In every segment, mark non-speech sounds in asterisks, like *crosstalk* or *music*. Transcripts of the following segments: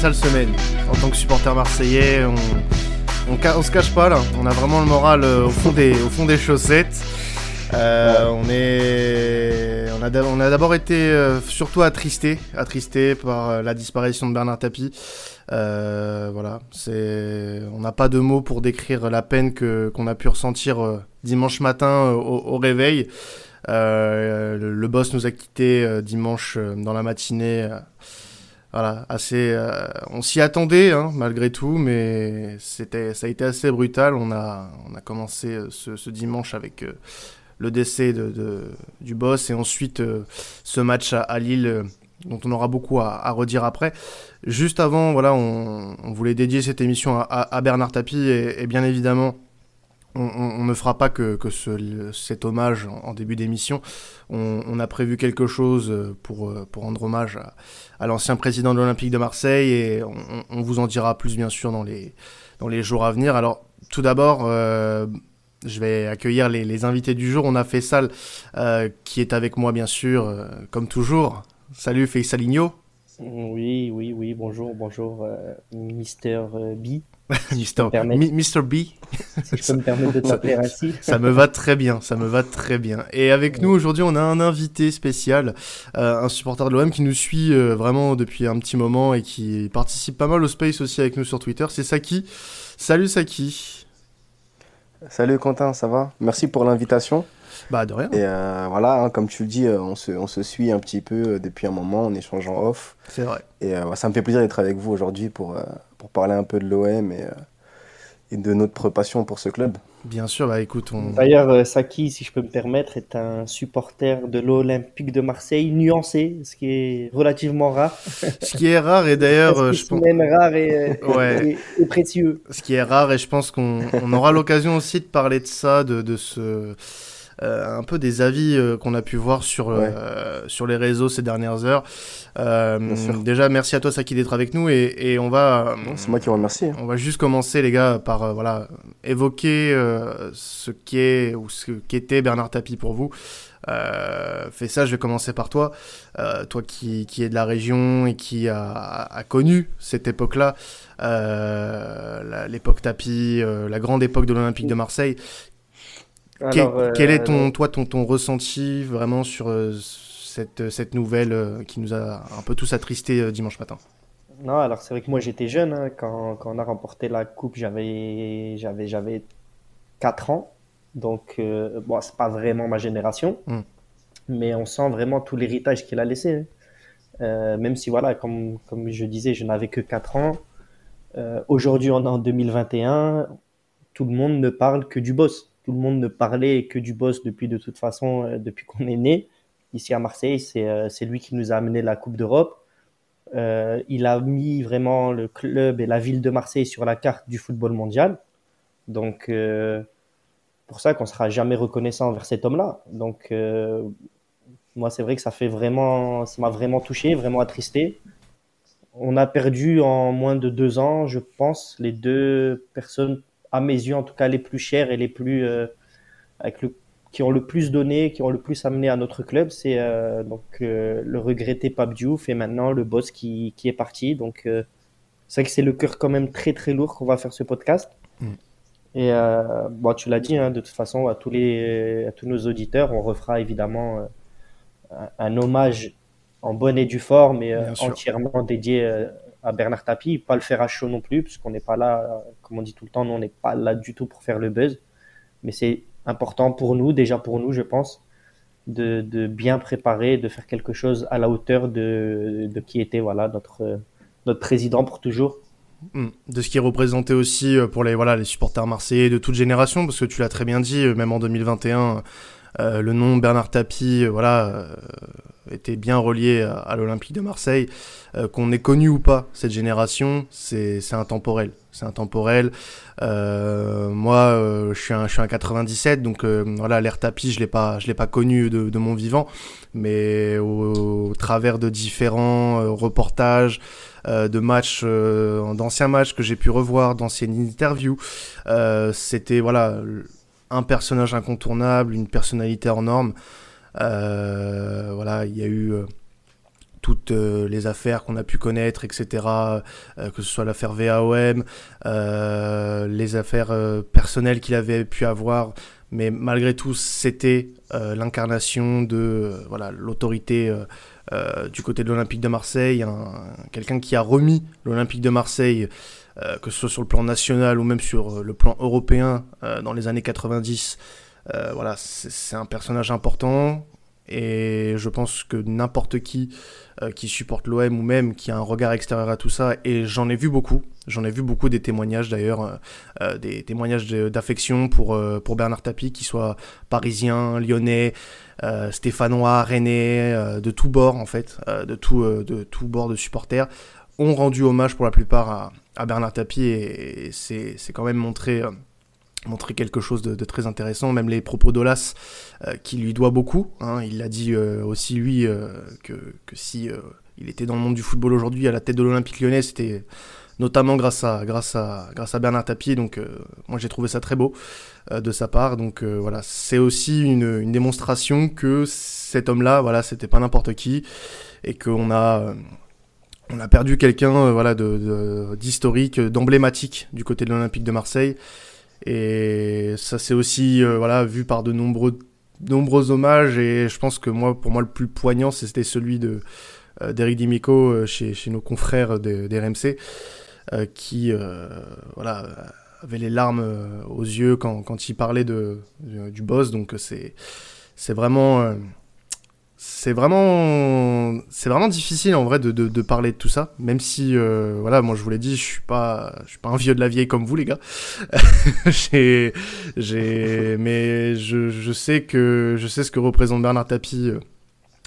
sale semaine. En tant que supporter marseillais, on, se cache pas là. On a vraiment le moral euh, au, fond des, chaussettes. Euh, on est, on a, d'abord été euh, surtout attristé, attristé par la disparition de Bernard Tapie. voilà, c'est, on n'a pas de mots pour décrire la peine que qu'on a pu ressentir dimanche matin au, réveil. Le, boss nous a quitté dimanche dans la matinée voilà, assez. Euh, on s'y attendait, hein, malgré tout, mais c'était, ça a été assez brutal. On a, on a commencé euh, ce, dimanche avec euh, le décès de, du boss et ensuite ce match à, Lille dont on aura beaucoup à, redire après. Juste avant, voilà, on, voulait dédier cette émission à, Bernard Tapie et bien évidemment on, ne fera pas que, cet hommage en, début d'émission. On, a prévu quelque chose pour, pour rendre hommage à, l'ancien président de l'Olympique de Marseille et on, vous en dira plus bien sûr dans les, jours à venir. Alors tout d'abord, euh, je vais accueillir les, invités du jour. On a Faisal euh, qui est avec moi bien sûr, euh, comme toujours. Salut Faisaligno. Oui, oui, oui, bonjour, bonjour, Mister B. *laughs* Mr. B. Si je peux me permettre de t'appeler ainsi. *laughs* ça me va très bien, ça me va très bien. Et avec nous aujourd'hui, on a un invité spécial, euh, un supporter de l'OM qui nous suit euh, vraiment depuis un petit moment et qui participe pas mal au space aussi avec nous sur Twitter. C'est Saki. Salut Saki. Salut Quentin, ça va? Merci pour l'invitation. Bah de rien. Et euh, voilà, hein, comme tu le dis, on se, on se suit un petit peu depuis un moment, on échange en off. C'est vrai. Et ça me fait plaisir d'être avec vous aujourd'hui pour pour parler un peu de l'OM et, euh, et, de notre passion pour ce club. Bien sûr, bah écoute, on... D'ailleurs, euh, Saki, si je peux me permettre, est un supporter de l'Olympique de Marseille nuancé, ce qui est relativement rare. *laughs* Ce qui est rare et d'ailleurs, euh, je pense même rare et, *laughs* ouais. et, précieux. Ce qui est rare et je pense qu'on aura l'occasion aussi de parler de ça, de, de ce euh, un peu des avis euh, qu'on a pu voir sur, euh, sur les réseaux ces dernières heures. déjà, merci à toi, Saki, d'être avec nous. Et, et on va. C'est moi qui vous remercie. On va juste commencer, les gars, par voilà, évoquer ce qu'est ou ce qu'était Bernard Tapie pour vous. fais ça, je vais commencer par toi. toi qui, qui es de la région et qui a, a connu cette époque-là, l'époque tapis, la grande époque de l'Olympique de Marseille quel, est ton, euh, toi, ton, ton ressenti vraiment sur euh, cette, cette nouvelle euh, qui nous a un peu tous attristés dimanche matin? Non, alors c'est vrai que moi j'étais jeune hein, quand, quand, on a remporté la coupe, j'avais j'avais j'avais 4 ans, donc bon c'est pas vraiment ma génération, hmm. mais on sent vraiment tout l'héritage qu'il a laissé. Hein. même si voilà, comme comme je disais, je n'avais que 4 ans. Aujourd'hui, on est en 2021, tout le monde ne parle que du boss tout le monde ne parlait que du boss depuis de toute façon, euh, depuis qu'on est né. Ici à Marseille, c'est euh, lui qui nous a amené la Coupe d'Europe. Euh, il a mis vraiment le club et la ville de Marseille sur la carte du football mondial. Donc, pour ça qu'on sera jamais reconnaissant envers cet homme-là. Donc, moi, c'est vrai que ça fait vraiment, ça m'a vraiment touché, vraiment attristé. On a perdu en moins de deux ans, je pense, les deux personnes à mes yeux en tout cas les plus chers et les plus euh, avec le, qui ont le plus donné, qui ont le plus amené à notre club, c'est euh, donc euh, le regretté Pape Diouf et maintenant le boss qui, qui est parti. Donc c'est vrai que c'est le cœur quand même très très lourd qu'on va faire ce podcast. Mm. Et bon, tu l'as dit, hein, de toute façon, à tous, les, à tous nos auditeurs, on refera évidemment un, hommage en bonne et due forme et entièrement dédié à Bernard Tapie, pas le faire à chaud non plus, puisqu'on n'est pas là, comme on dit tout le temps, on n'est pas là du tout pour faire le buzz. Mais c'est important pour nous, déjà pour nous, je pense, de, bien préparer, de faire quelque chose à la hauteur de, qui était voilà notre notre président pour toujours. Hmm. De ce qui est représenté aussi euh, pour les voilà les supporters marseillais de toute génération, parce que tu l'as très bien dit, euh, même en 2021 euh, le nom Bernard Tapie, euh, voilà, euh, était bien relié à, l'Olympique de Marseille. Qu'on ait connu ou pas cette génération, c'est intemporel. C'est intemporel. moi, je suis un, je suis un 97, donc voilà, l'air Tapie, je je l'ai pas connu de, mon vivant, mais au, travers de différents reportages, de matchs, d'anciens matchs que j'ai pu revoir, d'anciennes interviews. C'était voilà un personnage incontournable, une personnalité hors norme. Euh, voilà, il y a eu euh, toutes les affaires qu'on a pu connaître, etc., que ce soit l'affaire VAOM, les affaires personnelles qu'il avait pu avoir, mais malgré tout, c'était l'incarnation de voilà l'autorité du côté de l'Olympique de Marseille, quelqu'un qui a remis l'Olympique de Marseille euh, que ce soit sur le plan national ou même sur euh, le plan européen euh, dans les années 90. Voilà, c'est un personnage important et je pense que n'importe qui qui supporte l'OM ou même qui a un regard extérieur à tout ça, et j'en ai vu beaucoup, j'en ai vu beaucoup des témoignages d'ailleurs, des témoignages d'affection pour, pour Bernard Tapie, qui soit parisien, lyonnais, stéphanois, rennais, de tous bords en fait, de tout, de tout bord de supporters, ont rendu hommage pour la plupart à, Bernard Tapie et, c'est quand même montré, euh, montré quelque chose de, très intéressant. Même les propos d'Olas euh, qui lui doit beaucoup. Hein. il a dit euh, aussi lui que, que, si il était dans le monde du football aujourd'hui à la tête de l'Olympique lyonnais, c'était notamment grâce à, grâce à, grâce à Bernard Tapie. Donc moi j'ai trouvé ça très beau de sa part. Donc voilà, c'est aussi une, une, démonstration que cet homme-là, voilà, c'était pas n'importe qui et qu'on a on a perdu quelqu'un euh, voilà, d'historique, de, d'emblématique du côté de l'Olympique de Marseille. Et ça c'est aussi euh, voilà, vu par de nombreux, nombreux hommages. Et je pense que moi, pour moi, le plus poignant, c'était celui de euh, d'Eric Dimico chez, chez, nos confrères d'RMC, qui voilà, avait les larmes aux yeux quand, quand il parlait de, du boss. Donc c'est vraiment c'est vraiment c'est vraiment difficile en vrai de, de, parler de tout ça même si euh, voilà moi je vous l'ai dit je suis pas je suis pas un vieux de la vieille comme vous les gars *laughs* j'ai mais je, je sais que je sais ce que représente Bernard Tapie euh,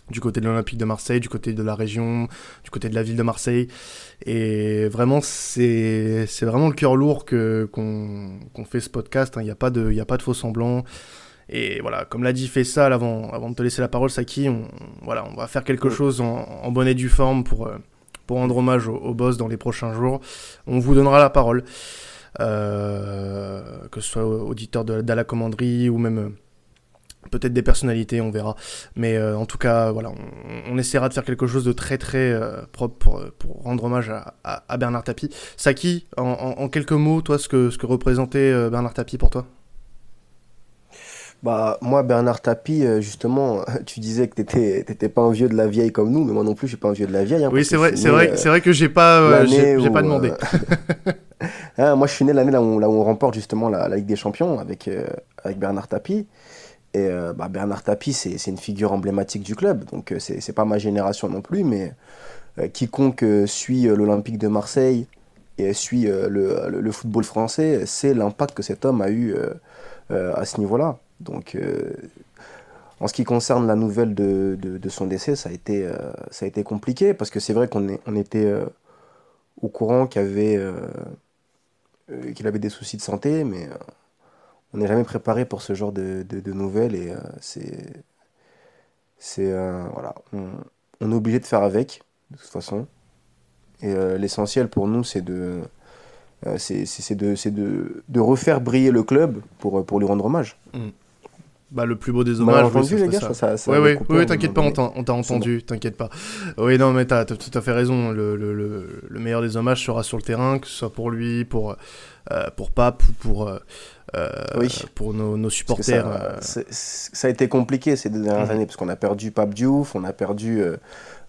du côté de l'Olympique de Marseille, du côté de la région, du côté de la ville de Marseille. Et vraiment, c'est vraiment le cœur lourd que qu'on fait ce podcast. Hein. Il n'y a, pas de, a pas de faux semblants. Et voilà, comme l'a dit Fessal avant, avant de te laisser la parole, Saki, on, voilà, on va faire quelque chose en, en, bonne et due forme pour, euh, pour rendre hommage au, boss dans les prochains jours. On vous donnera la parole, euh, que ce soit auditeur de, de la commanderie ou même euh, peut-être des personnalités, on verra. Mais en tout cas, voilà, on, essaiera de faire quelque chose de très très propre pour, pour, rendre hommage à, à, Bernard Tapie. Saki, en, en, quelques mots, toi, ce que, ce que représentait Bernard Tapie pour toi? Bah, moi, Bernard Tapie, euh, justement, *laughs* tu disais que t'étais, t'étais pas un vieux de la vieille comme nous, mais moi non plus, je suis pas un vieux de la vieille. Hein, oui, c'est vrai, c'est vrai, euh, c'est vrai que j'ai pas, euh, j'ai, pas demandé. *laughs* hein, moi, je suis né l'année là où, là où on remporte justement la, Ligue des Champions avec, avec Bernard Tapie. Et bah, Bernard Tapie, c'est, c'est une figure emblématique du club, donc c'est, c'est pas ma génération non plus, mais quiconque suit l'Olympique de Marseille et suit le, le, le, football français, c'est l'impact que cet homme a eu à ce niveau-là. Donc, euh, en ce qui concerne la nouvelle de, son décès, ça a été, euh, ça a été compliqué parce que c'est vrai qu'on on était euh, au courant qu'il avait, qu'il avait des soucis de santé, mais on n'est jamais préparé pour ce genre de, nouvelles et c'est. voilà, on, est obligé de faire avec, de toute façon. Et l'essentiel pour nous, c'est de. c'est de, de, refaire briller le club pour, pour lui rendre hommage. Mm. Bah, le plus beau des hommages. entendu, les gars, ça, ça, oui, oui, t'inquiète pas, on t'a entendu, t'inquiète pas. Oui, non, mais t'as tout à fait raison. Le, le, le, meilleur des hommages sera sur le terrain, que ce soit pour lui, pour, euh, pour Pape ou pour, euh, euh pour nos, nos supporters. Ça, euh. ça, a été compliqué ces deux dernières mmh. années, parce qu'on a perdu Pape Diouf, on a perdu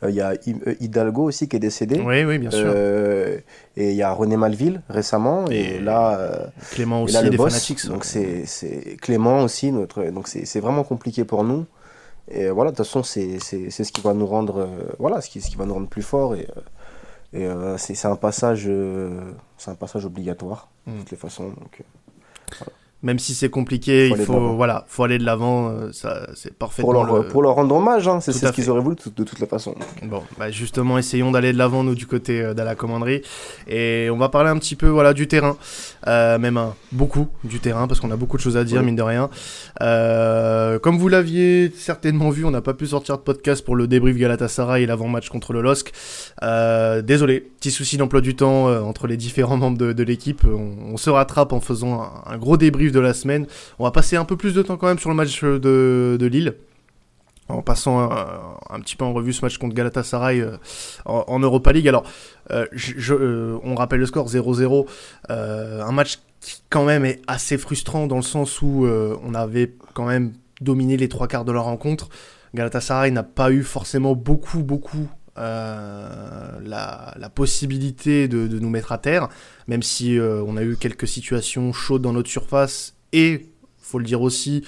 il y a euh, Hidalgo aussi qui est décédé. Oui, oui, bien sûr. Euh, et il y a René Malville récemment. Et, là, Clément aussi, le des Fanatics. Donc c'est Clément aussi, notre. Donc c'est vraiment compliqué pour nous. Et voilà, de toute façon, c'est ce qui va nous rendre, voilà, ce qui, ce qui va nous rendre plus forts. Et, et c'est un passage, c'est un passage obligatoire de mm. toutes les façons. Donc, voilà même si c'est compliqué, il faut, voilà, faut aller de l'avant. Euh, ça, c'est parfaitement. Pour leur, pour leur rendre hommage, hein, c'est ce qu'ils auraient voulu de, toute la façon. Bon, bah justement, essayons d'aller de l'avant nous du côté euh, de la commanderie, et on va parler un petit peu, voilà, du terrain, euh, même beaucoup du terrain, parce qu'on a beaucoup de choses à dire, mine de rien. comme vous l'aviez certainement vu, on n'a pas pu sortir de podcast pour le débrief Galatasaray et l'avant-match contre le LOSC. désolé, souci d'emploi du temps entre les différents membres de, l'équipe. On, se rattrape en faisant un, gros débrief de la semaine. On va passer un peu plus de temps quand même sur le match de, Lille. en passant un, petit peu en revue ce match contre Galatasaray euh, en, Europa League. Alors, euh, je, on rappelle le score 0-0, un match qui quand même est assez frustrant dans le sens où on avait quand même dominé les trois quarts de la rencontre. Galatasaray n'a pas eu forcément beaucoup, beaucoup la, la, possibilité de, nous mettre à terre, même si on a eu quelques situations chaudes dans notre surface et, faut le dire aussi,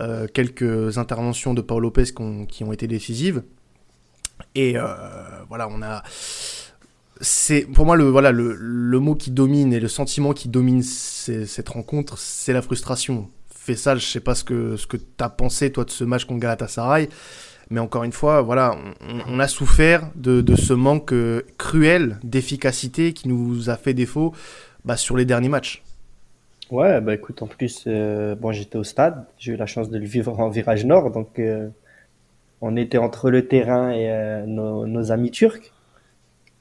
euh, quelques interventions de Paul Lopez qui ont, été décisives. Et euh, voilà, on a. C'est pour moi le voilà le, le, mot qui domine et le sentiment qui domine cette rencontre, c'est la frustration. ça je sais pas ce que ce que t'as pensé toi de ce match contre Galatasaray, mais encore une fois, voilà, on, a souffert de, de, ce manque euh, cruel d'efficacité qui nous a fait défaut bah, sur les derniers matchs. Ouais, bah écoute, en plus, euh, bon, j'étais au stade, j'ai eu la chance de le vivre en virage nord, donc euh, on était entre le terrain et euh, nos, nos, amis turcs.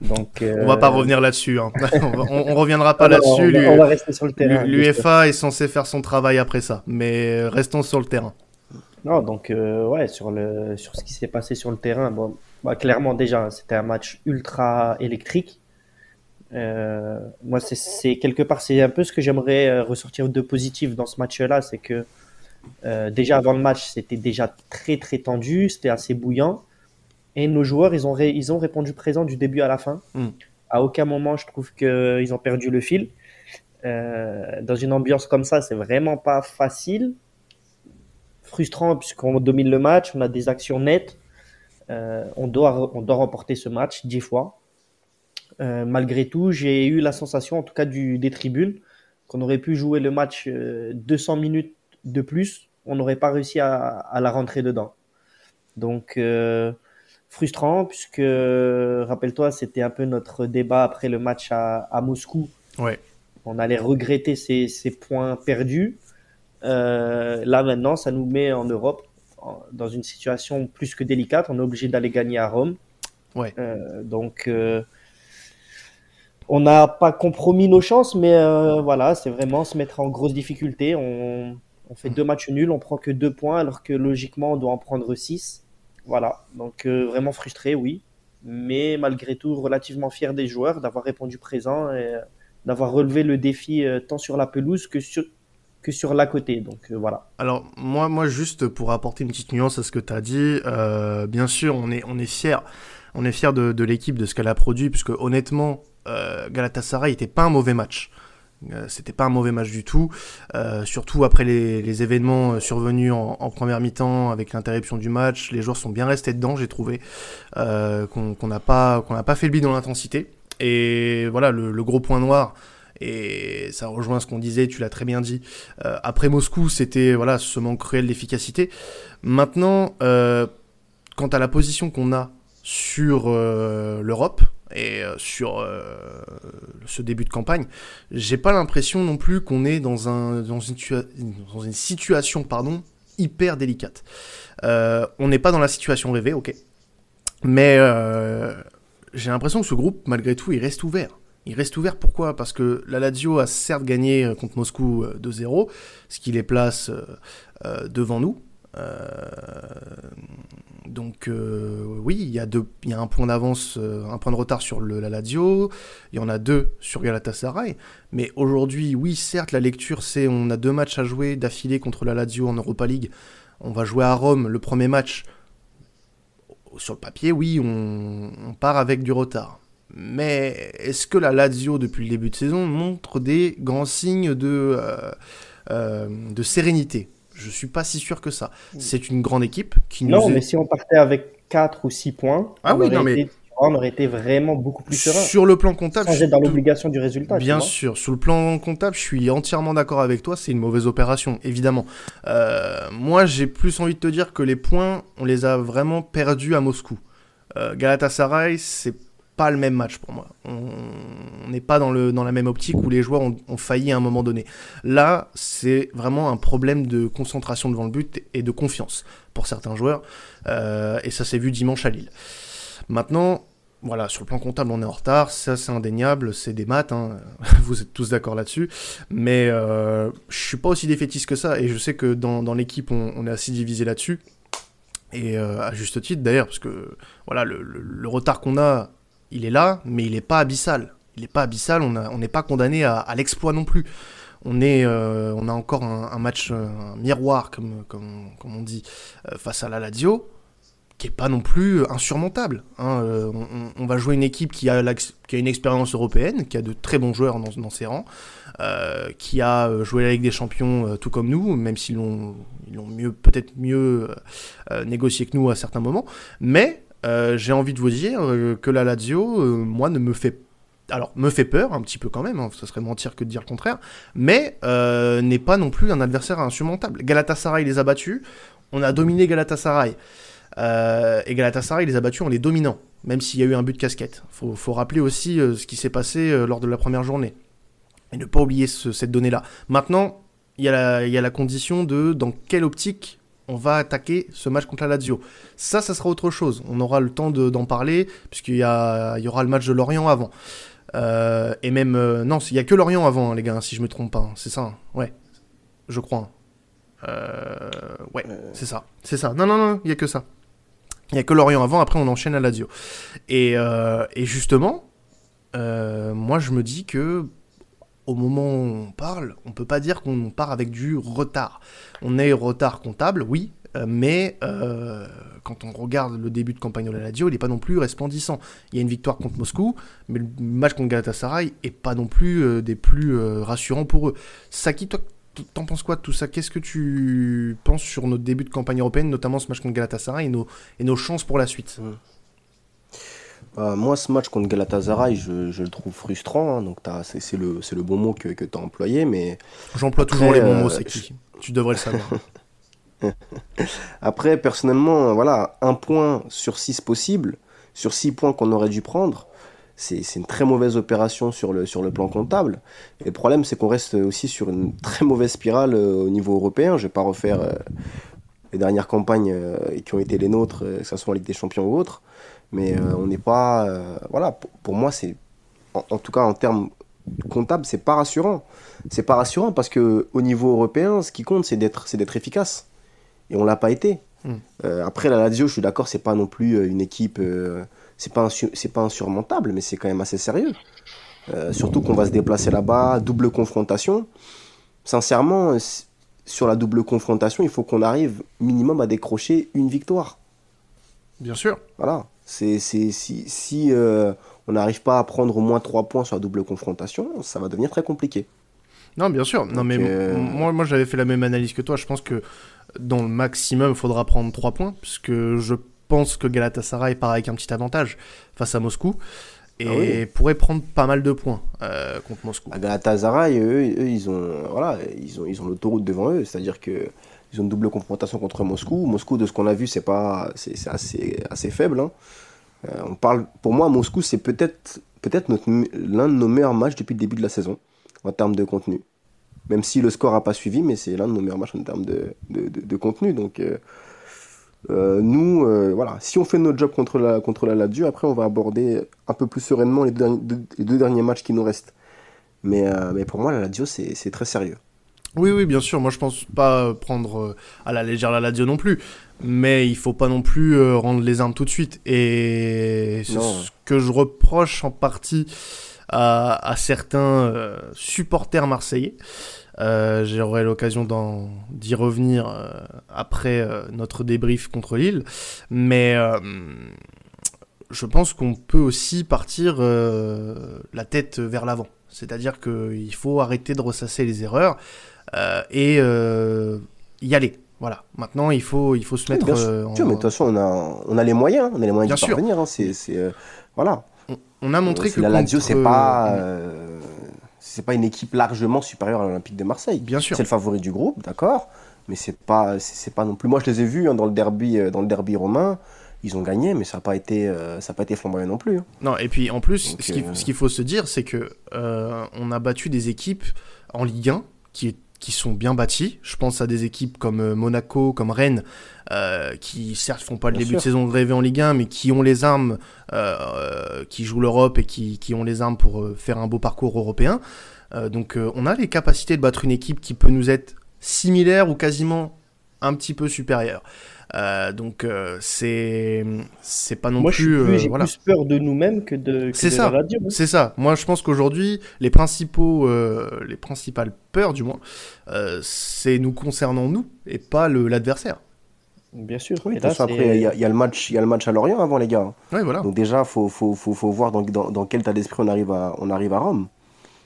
Donc, on va pas revenir là-dessus, hein. *laughs* on, reviendra pas là-dessus. On, va rester sur le terrain. L'UEFA est censé faire son travail après ça, mais restons sur le terrain. Non, donc ouais, sur le sur ce qui s'est passé sur le terrain, bon, bah, clairement déjà, c'était un match ultra électrique. Euh, moi, c'est quelque part, c'est un peu ce que j'aimerais euh, ressortir de positif dans ce match-là, c'est que euh, déjà avant le match, c'était déjà très très tendu, c'était assez bouillant, et nos joueurs, ils ont, ils ont répondu présent du début à la fin. Hmm. À aucun moment, je trouve qu'ils ont perdu le fil. dans une ambiance comme ça, c'est vraiment pas facile, frustrant puisqu'on domine le match, on a des actions nettes, on doit on doit remporter ce match dix fois. Euh, malgré tout, j'ai eu la sensation, en tout cas du, des tribunes, qu'on aurait pu jouer le match 200 euh, minutes de plus, on n'aurait pas réussi à, la rentrer dedans. Donc, euh, frustrant, puisque, rappelle-toi, c'était un peu notre débat après le match à, Moscou. Ouais. On allait regretter ces, ces points perdus. Là, maintenant, ça nous met en Europe dans une situation plus que délicate. On est obligé d'aller gagner à Rome. Ouais. donc, on n'a pas compromis nos chances, mais euh, voilà, c'est vraiment se mettre en grosse difficulté. On, fait deux matchs nuls, on prend que deux points, alors que logiquement on doit en prendre six. Voilà, donc euh, vraiment frustré, oui, mais malgré tout relativement fier des joueurs d'avoir répondu présent et euh, d'avoir relevé le défi tant sur la pelouse que sur, que sur la côté. Donc voilà. Alors moi, moi juste pour apporter une petite nuance à ce que tu as dit, bien sûr on est, on est fier. On est fier de, l'équipe, de ce qu'elle a produit, puisque honnêtement, euh, Galatasaray n'était pas un mauvais match. Euh, c'était pas un mauvais match du tout, euh, surtout après les, événements survenus en, première mi-temps avec l'interruption du match. Les joueurs sont bien restés dedans, j'ai trouvé, qu'on n'a pas, pas fait le bid dans l'intensité. Et voilà, le, gros point noir, et ça rejoint ce qu'on disait, tu l'as très bien dit. après Moscou, c'était voilà ce manque cruel d'efficacité. Maintenant, quant à la position qu'on a sur l'Europe, et euh, sur euh, ce début de campagne, j'ai pas l'impression non plus qu'on est dans, un, une, dans une situation pardon, hyper délicate. Euh, on n'est pas dans la situation rêvée, ok. Mais j'ai l'impression que ce groupe, malgré tout, il reste ouvert. Il reste ouvert. Pourquoi? Parce que la Lazio a certes gagné contre Moscou 2-0, ce qui les place devant nous. Donc euh, oui, il y, a un point d'avance, euh, un point de retard sur le, la Lazio, il y en a deux sur Galatasaray, mais aujourd'hui, oui, certes, la lecture, c'est on a deux matchs à jouer d'affilée contre la Lazio en Europa League, on va jouer à Rome le premier match, sur le papier, oui, on, part avec du retard. Mais est-ce que la Lazio, depuis le début de saison, montre des grands signes de, euh, de sérénité? Je suis pas si sûr que ça. C'est une grande équipe qui nous. Non, mais si on partait avec 4 ou 6 points, ah on, oui, non, mais... on aurait été vraiment beaucoup plus serein. Sur le plan comptable. Sans être dans l'obligation du résultat. Bien sûr. Sur le plan comptable, je suis entièrement d'accord avec toi. C'est une mauvaise opération, évidemment. Euh, moi, j'ai plus envie de te dire que les points, on les a vraiment perdus à Moscou. Euh, Galatasaray, c'est pas le même match pour moi. On n'est pas dans, le, dans la même optique où les joueurs ont, failli à un moment donné. Là, c'est vraiment un problème de concentration devant le but et de confiance pour certains joueurs. Euh, et ça s'est vu dimanche à Lille. Maintenant, voilà, sur le plan comptable, on est en retard, ça c'est indéniable, c'est des maths, hein. *laughs* vous êtes tous d'accord là-dessus, mais euh, je suis pas aussi défaitiste que ça, et je sais que dans, l'équipe, on, est assez divisé là-dessus. Et à juste titre d'ailleurs, parce que voilà, le, retard qu'on a, il est là, mais il n'est pas abyssal. Il n'est pas abyssal, on n'est pas condamné à, l'exploit non plus. On, est, on a encore un, match, un miroir, comme, on dit, face à la Lazio qui est pas non plus insurmontable. Hein. Euh, on, va jouer une équipe qui a, une expérience européenne, qui a de très bons joueurs dans, ses rangs, euh, qui a euh, joué la Ligue des Champions tout comme nous, même s'ils l'ont mieux peut-être mieux négocié que nous à certains moments. Mais j'ai envie de vous dire que la Lazio, moi, ne me fait alors me fait peur un petit peu quand même, hein, ça serait mentir que de dire le contraire, mais n'est pas non plus un adversaire insurmontable. Galatasaray les a battus, on a dominé Galatasaray. Euh, et Galatasaray les a battus en les dominant, même s'il y a eu un but de casquette. Il faut, rappeler aussi euh, ce qui s'est passé euh, lors de la première journée. Et ne pas oublier cette donnée-là. Maintenant, il y, a la, condition de dans quelle optique on va attaquer ce match contre la Lazio. Ça, ça sera autre chose. On aura le temps d'en parler, puisqu'il y, y, aura le match de Lorient avant. et même... non, il n'y a que Lorient avant, hein, les gars, si je me trompe pas. C'est ça, hein. ouais. Je crois. ouais, c'est ça. C'est ça. Non, non, non, il n'y a que ça. Il n'y a que Lorient avant, après on enchaîne à Lazio. Et, euh, et justement, euh, moi je me dis que au moment où on parle, on peut pas dire qu'on part avec du retard. On est retard comptable, oui, euh, mais quand on regarde le début de campagne de la Lazio, il n'est pas non plus resplendissant. Il y a une victoire contre Moscou, mais le match contre Galatasaray est pas non plus des plus rassurants pour eux. Saki, toi, T'en penses quoi de tout ça? Qu'est-ce que tu penses sur notre début de campagne européenne, notamment ce match contre Galatasaray et nos, et nos chances pour la suite? Mmh. Bah, Moi, ce match contre Galatasaray, je, je le trouve frustrant. Hein, donc c'est le, le, bon mot que, que tu as employé. mais J'emploie toujours les bons mots, c'est qui? Tu devrais le savoir. *laughs* Après, personnellement, voilà, un point sur six possible, sur six points qu'on aurait dû prendre, c'est une très mauvaise opération sur le, sur le plan comptable. Et le problème, c'est qu'on reste aussi sur une très mauvaise spirale euh, au niveau européen. Je ne vais pas refaire euh, les dernières campagnes euh, qui ont été les nôtres, que ce soit en Ligue des Champions ou autre. Mais on n'est pas. voilà, pour, moi, c'est. En, tout cas, en termes comptables, c'est pas rassurant. C'est pas rassurant parce que au niveau européen, ce qui compte, c'est d'être efficace. Et on l'a pas été. Hmm. après, la Lazio, je suis d'accord, c'est pas non plus une équipe c'est pas, c'est pas insurmontable, mais c'est quand même assez sérieux. Euh, surtout qu'on va se déplacer là-bas, double confrontation. Sincèrement, sur la double confrontation, il faut qu'on arrive minimum à décrocher une victoire. Bien sûr. Voilà. C'est, si si euh, on n'arrive pas à prendre au moins 3 points sur la double confrontation, ça va devenir très compliqué. Non, bien sûr. non, mais euh, moi, moi j'avais fait la même analyse que toi. Je pense que dans le maximum, il faudra prendre 3 points, puisque je pense que Galatasaray part avec un petit avantage face à Moscou et ah pourrait prendre pas mal de points euh, contre Moscou. À Galatasaray, eux, ils ont voilà, ils ont ils ont l'autoroute devant eux, c'est-à-dire que ils ont une double confrontation contre Moscou. Moscou, de ce qu'on a vu, c'est pas c'est assez assez faible. Hein. Euh, on parle, pour moi, Moscou, c'est peut-être peut-être l'un de nos meilleurs matchs depuis le début de la saison en termes de contenu. Même si le score n'a pas suivi, mais c'est l'un de nos meilleurs matchs en termes de, de, contenu. Donc, euh, euh, nous, voilà, si on fait notre job contre la, contre la Lazio, après on va aborder un peu plus sereinement les deux, derniers matchs qui nous restent. Mais, mais pour moi, la Lazio, c'est très sérieux. Oui, oui, bien sûr. Moi, je pense pas prendre à la légère la Lazio non plus. Mais il faut pas non plus rendre les armes tout de suite. Et c'est ce que je reproche en partie à, à certains supporters marseillais. Euh, J'aurai l'occasion d'y revenir euh, après euh, notre débrief contre Lille. Mais euh, je pense qu'on peut aussi partir la tête vers l'avant. C'est-à-dire qu'il faut arrêter de ressasser les erreurs et y aller. Voilà. Maintenant, il faut, il faut se mettre. en... mais de toute façon, on a, on a les moyens. On a les moyens de parvenir. Hein. C'est, voilà. On, a montré que. La Lazio, c'est pas c'est pas une équipe largement supérieure à l'Olympique de Marseille. Bien sûr. C'est le favori du groupe, d'accord, mais c'est pas c'est pas non plus. Moi, je les ai vus hein, dans le derby euh, dans le derby romain. Ils ont gagné, mais ça n'a pas été euh, ça pas été flamboyant non plus. Hein. Non, et puis en plus, ce euh, qu'il faut se dire, c'est que on a battu des équipes en Ligue 1 qui qui sont bien bâties. Je pense à des équipes comme Monaco, comme Rennes, qui certes font pas le début de saison rêvé en Ligue 1, mais qui ont les armes, qui jouent l'Europe et qui, qui, ont les armes pour faire un beau parcours européen. Euh, donc euh, on a les capacités de battre une équipe qui peut nous être similaire ou quasiment un petit peu supérieure. Donc c'est c'est pas non Moi, plus. j'ai plus peur de nous-mêmes que de. C'est ça. C'est ça. Moi, je pense qu'aujourd'hui, les principaux, les principales peurs, du moins, c'est nous concernant nous et pas l'adversaire. Bien sûr. Oui, après, il y, a le match, il y a le match à Lorient avant, les gars. Oui, voilà. Donc déjà, faut, faut, faut, faut voir dans, dans, dans, quel état d'esprit on arrive à, on arrive à Rome.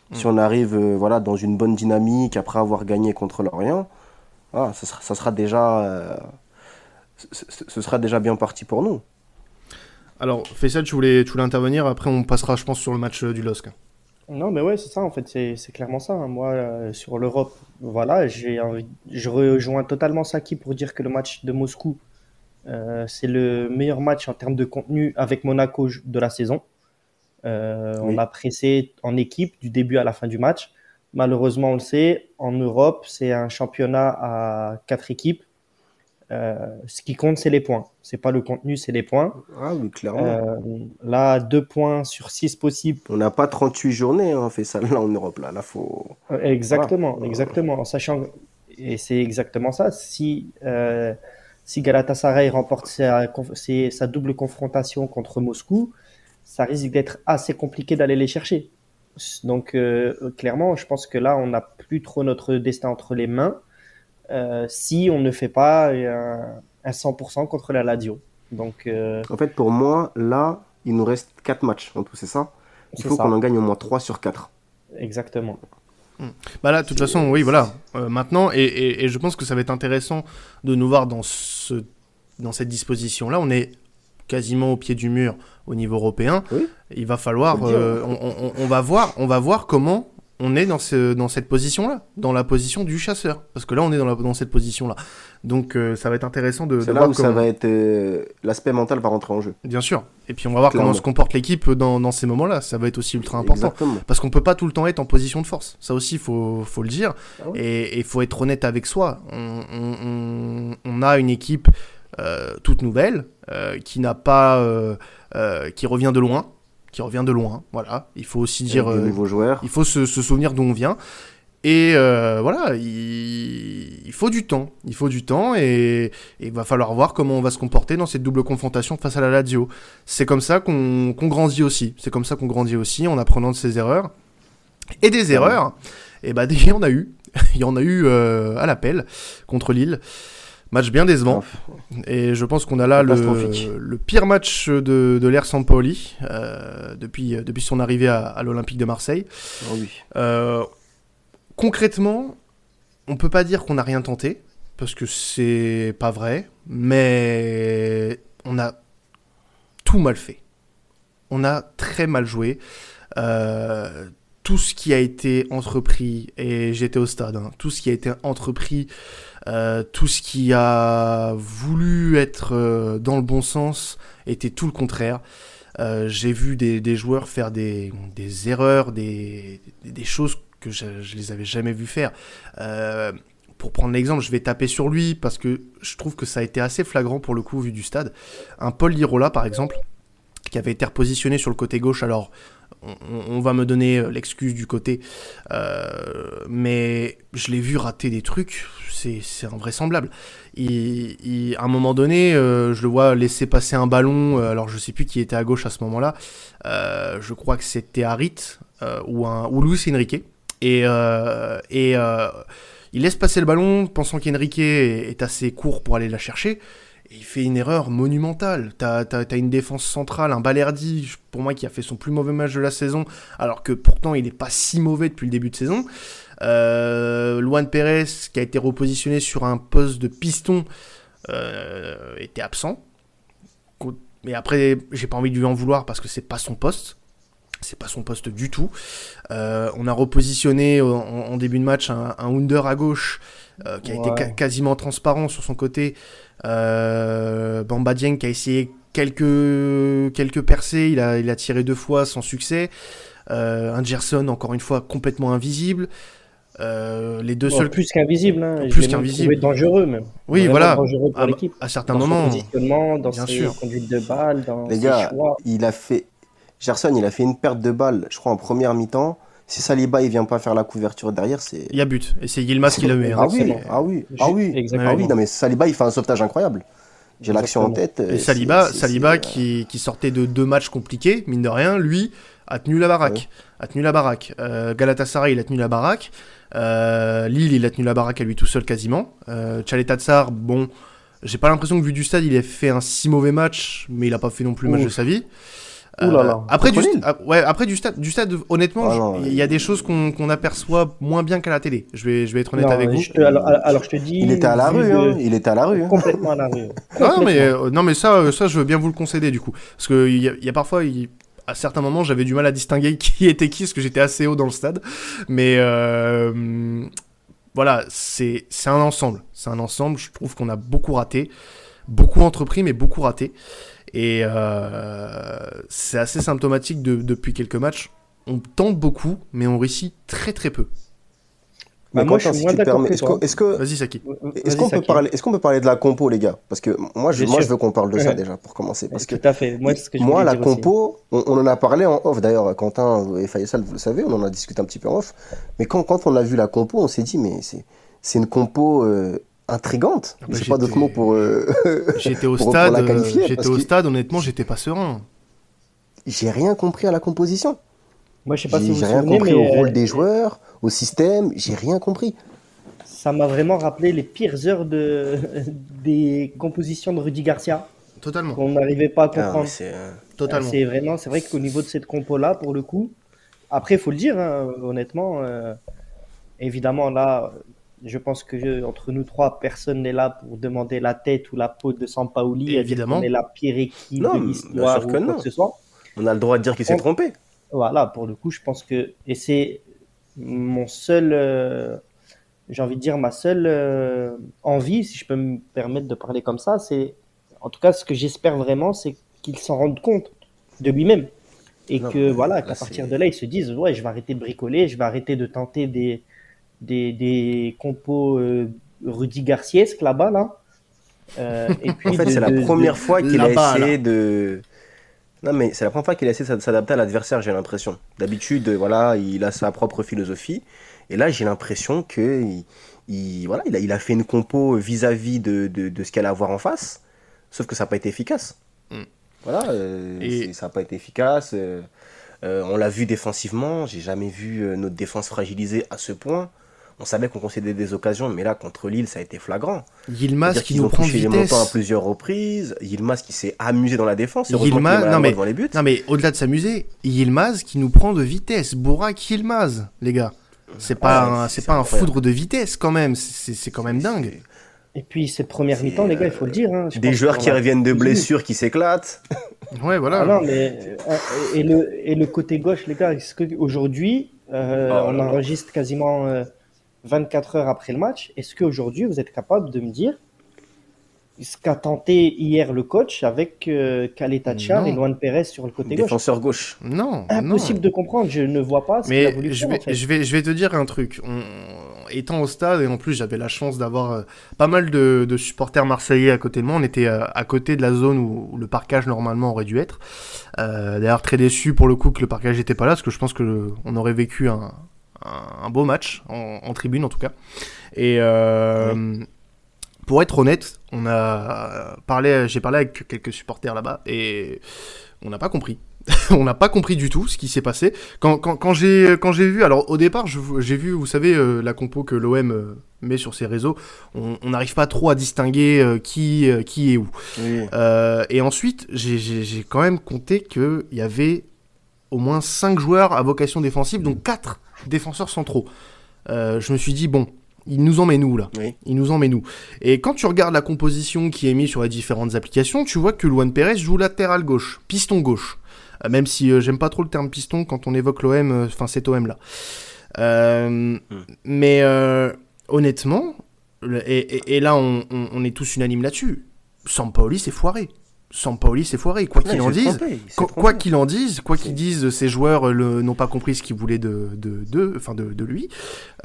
Mm. Si on arrive, euh, voilà, dans une bonne dynamique après avoir gagné contre Lorient, ah, ça, sera, ça sera déjà, euh, ce sera déjà bien parti pour nous. Alors, Faisal, tu voulais, tu voulais intervenir. Après, on passera, je pense, sur le match euh, du LOSC. Non, mais ouais, c'est ça, en fait, c'est clairement ça. Hein. Moi, euh, sur l'Europe, voilà, j'ai je rejoins totalement Saki pour dire que le match de Moscou, euh, c'est le meilleur match en termes de contenu avec Monaco de la saison. Euh, on a pressé en équipe du début à la fin du match. Malheureusement, on le sait, en Europe, c'est un championnat à quatre équipes. Euh, ce qui compte, c'est les points. C'est pas le contenu, c'est les points. Ah oui, clairement. Euh, là, deux points sur six possibles. On n'a pas 38 journées, hein, on fait ça là en Europe. Là, là faut. Euh, exactement, exactement. En sachant, et c'est exactement ça. Si, si Galatasaray remporte sa, sa double confrontation contre Moscou, ça risque d'être assez compliqué d'aller les chercher. Donc, clairement, je pense que là, on n'a plus trop notre destin entre les mains. Euh, si on ne fait pas un, 100% contre la Ladio. Donc, euh, En fait, pour moi, là, il nous reste 4 matchs en tout, c'est ça? Il faut qu'on en gagne au moins 3 sur 4. Exactement. Hmm. Bah là, de toute façon, oui, voilà. Euh, maintenant, et, je pense que ça va être intéressant de nous voir dans, ce, dans cette disposition-là. On est quasiment au pied du mur au niveau européen. Il va falloir, on, va voir, on va voir comment on est dans, ce, dans cette position-là, dans la position du chasseur. Parce que là, on est dans, la, dans cette position-là. Donc, euh, ça va être intéressant de. C'est là où ça va être. Euh, l'aspect mental va rentrer en jeu. Bien sûr. Et puis, on va voir comment se comporte l'équipe dans, dans, ces moments-là. Ça va être aussi ultra important. Parce qu'on peut pas tout le temps être en position de force. Ça aussi, il faut, faut le dire. Ah et il faut être honnête avec soi. On, on, a une équipe euh, toute nouvelle qui n'a pas. qui revient de loin qui revient de loin. Voilà, il faut aussi dire. Euh, nouveaux joueurs. Il faut se, souvenir d'où on vient. Et euh, voilà, il, faut du temps. Il faut du temps et, il va falloir voir comment on va se comporter dans cette double confrontation face à la Lazio. C'est comme ça qu'on grandit aussi. C'est comme ça qu'on grandit aussi en apprenant de ses erreurs. Et des erreurs, et bah, il y en a eu. *laughs* il y en a eu euh, à l'appel contre Lille. Match bien décevant. Et je pense qu'on a là le, pire match de, de l'ère Sampaoli euh, depuis, depuis son arrivée à, l'Olympique de Marseille. Oh oui. Euh, concrètement, on peut pas dire qu'on n'a rien tenté, parce que c'est pas vrai, mais on a tout mal fait. On a très mal joué. Euh, tout ce qui a été entrepris, et j'étais au stade, hein, tout ce qui a été entrepris euh, tout ce qui a voulu être euh, dans le bon sens était tout le contraire. Euh, j'ai vu des, joueurs faire des, erreurs, des, choses que je, ne les avais jamais vu faire. pour prendre l'exemple, je vais taper sur lui parce que je trouve que ça a été assez flagrant pour le coup vu du stade. Un Paul Lirola par exemple, qui avait été repositionné sur le côté gauche. Alors, on, va me donner l'excuse du côté, mais je l'ai vu rater des trucs c'est invraisemblable. À un moment donné, euh, je le vois laisser passer un ballon, euh, alors je sais plus qui était à gauche à ce moment-là, euh, je crois que c'était Harit ou, un, ou Luis Enrique, et, et il laisse passer le ballon pensant qu'Enrique est, assez court pour aller la chercher, et il fait une erreur monumentale. T'as as, une défense centrale, un Balerdi, pour moi, qui a fait son plus mauvais match de la saison, alors que pourtant il n'est pas si mauvais depuis le début de saison. Euh, Luan Pérez, qui a été repositionné sur un poste de piston, euh, était absent. Mais après, j'ai pas envie de lui en vouloir parce que c'est pas son poste. C'est pas son poste du tout. Euh, on a repositionné en, début de match un, Under à gauche qui a été quasiment transparent sur son côté. Bamba Dieng qui a essayé quelques, quelques percées, il a, il a tiré deux fois sans succès. un Gerson encore une fois complètement invisible. Euh, les deux seuls plus qu'invisible hein. plus qu'invisible dangereux même oui voilà dangereux pour l'équipe à certains moments positionnement dans bien ses sûr. conduites de balles dans les gars il a fait Gerson il a fait une perte de balle je crois en première mi-temps si Saliba il vient pas faire la couverture derrière c'est il y a but et c'est Yilmaz qui l'a mis hein. ah, oui, ah oui ah oui ah oui non mais Saliba il fait un sauvetage incroyable J'ai l'action en tête. Et Saliba, Saliba qui, qui, sortait de deux matchs compliqués, mine de rien, lui a tenu la baraque. A tenu la baraque. Galatasaray, il a tenu la baraque. Lille, il a tenu la baraque à lui tout seul quasiment. Euh, Tsar, bon, j'ai pas l'impression que vu du stade, il ait fait un si mauvais match, mais il a pas fait non plus le match de sa vie. Euh, après, du ouais, après du stade, du stade honnêtement, ah il y a des choses qu'on aperçoit moins bien qu'à la télé. Je vais, je vais être honnête avec vous. alors, je te dis. Il était à la rue, hein. il était à la rue. Hein. Complètement à la rue. *laughs* non, mais, euh, non, mais ça, ça, je veux bien vous le concéder du coup. Parce qu'il y, y, a parfois, à certains moments, j'avais du mal à distinguer *laughs* qui était qui, parce que j'étais assez haut dans le stade. Mais euh, voilà, c'est un ensemble. C'est un ensemble. Je trouve qu'on a beaucoup raté. Beaucoup entrepris, mais beaucoup raté. Et euh, c'est assez symptomatique depuis quelques matchs. On tente beaucoup, mais on réussit très très peu. Mais moi, je suis d'accord Est-ce que, Vas-y, Saki. Est-ce qu'on peut parler, est-ce qu'on peut parler de la compo, les gars? Parce que moi, je, moi, je veux qu'on parle de ça déjà pour commencer. Parce Tout à fait. Moi, ce que je moi la compo, on, en a parlé en off. D'ailleurs, Quentin et Faisal, vous le savez, on en a discuté un petit peu en off. Mais quand, quand on a vu la compo, on s'est dit, mais c'est, c'est une compo euh, intrigante. Ah bah, je sais pas d'autres mots pour. Euh, *laughs* j'étais au stade. Euh, j'étais au stade. Honnêtement, j'étais pas serein. J'ai rien compris à la composition. Moi, je sais pas si vous J'ai rien compris au rôle des joueurs, au système. J'ai rien compris ça m'a vraiment rappelé les pires heures de, *laughs* des compositions de Rudy Garcia. Totalement. Qu'on n'arrivait pas à ah, comprendre. Euh, totalement. C'est vraiment, c'est vrai qu'au niveau de cette compo-là, pour le coup, après, il faut le dire, hein, honnêtement, euh, évidemment, là, je pense que entre nous trois, personne n'est là pour demander la tête ou la peau de Sampaoli. Évidemment. On est la pire équipe de l'histoire ou que ce soit. On a le droit de dire qu'il s'est trompé. Voilà, pour le coup, je pense que. Et c'est mon seul. Euh, j'ai envie de dire, ma seule euh, envie, si je peux me permettre de parler comme ça, c'est, en tout cas, ce que j'espère vraiment, c'est qu'il s'en rende compte de lui-même. Et que, voilà, qu'à partir de là, ils se disent, ouais, je vais arrêter de bricoler, je vais arrêter de tenter des, des, des compos euh, Rudy Garciesque là-bas, là. Euh, et *laughs* puis en fait, c'est la première fois qu'il a essayé de. Non, mais c'est la première fois qu'il a essayé de s'adapter à l'adversaire, j'ai l'impression. D'habitude, voilà, il a sa propre philosophie. Et là, j'ai l'impression que il, voilà, il a, il a fait une compo vis-à-vis de, de, ce qu'elle a à voir en face, sauf que ça n'a pas été efficace. Mm. Voilà, euh, et... ça n'a pas été efficace. Euh, euh, on l'a vu défensivement, j'ai jamais vu notre défense fragilisée à ce point. On savait qu'on concédait des occasions, mais là, contre Lille, ça a été flagrant. Yilmaz qui nous prend vitesse. les à plusieurs reprises. Yilmaz qui s'est amusé dans la défense. Yilmaz, non mais, les buts. non mais au-delà de s'amuser, Yilmaz qui nous prend de vitesse. Bourak Yilmaz, les gars. C'est pas, c'est pas un foudre de vitesse quand même. C'est quand même dingue. Et puis cette première mi-temps, les gars, il faut le dire. Hein, des joueurs qui reviennent de blessures, qui s'éclatent. *laughs* Ouais, voilà. Ah non, mais, euh, et, le, et le côté gauche, les gars, est-ce qu'aujourd'hui, euh, oh on enregistre quasiment 24 euh, heures après le match, est-ce qu'aujourd'hui, vous êtes capable de me dire ce qu'a tenté hier le coach avec euh, et Luan Perez sur le côté gauche? Défenseur gauche. Non. Impossible de comprendre. Je ne vois pas ce qu'il a voulu je, vais, je, vais, je vais te dire un truc. Étant au stade, et en plus j'avais la chance d'avoir euh, pas mal de, supporters marseillais à côté de moi, on était euh, à côté de la zone où, le parquage normalement aurait dû être. Euh, d'ailleurs très déçu pour le coup que le parquage n'était pas là, parce que je pense que on aurait vécu un, un, beau match, en, tribune en tout cas. Et pour être honnête, on a parlé, j'ai parlé avec quelques supporters là-bas et on n'a pas compris. *laughs* on n'a pas compris du tout ce qui s'est passé. Quand, quand, quand j'ai vu, alors au départ, j'ai vu, vous savez, euh, la compo que l'OM euh, met sur ses réseaux, on n'arrive pas trop à distinguer euh, qui, qui est où. et ensuite, j'ai quand même compté qu'il y avait au moins 5 joueurs à vocation défensive, donc 4 défenseurs centraux. je me suis dit, bon, il nous en met nous là. Il nous en met nous. Et quand tu regardes la composition qui est mise sur les différentes applications, tu vois que Luan Perez joue latéral gauche, piston gauche. Euh, même si euh, j'aime pas trop le terme piston quand on évoque l'OM, euh, enfin cet OM là. Hmm. Mais honnêtement, et, là on, on, est tous unanimes là-dessus, Sampaoli s'est foiré. Sampaoli s'est foiré. Quoi qu'il en dise, quoi qu'il en dise, quoi qu'ils disent, ces joueurs euh, n'ont pas compris ce qu'ils voulaient de, de, de, enfin de, de lui.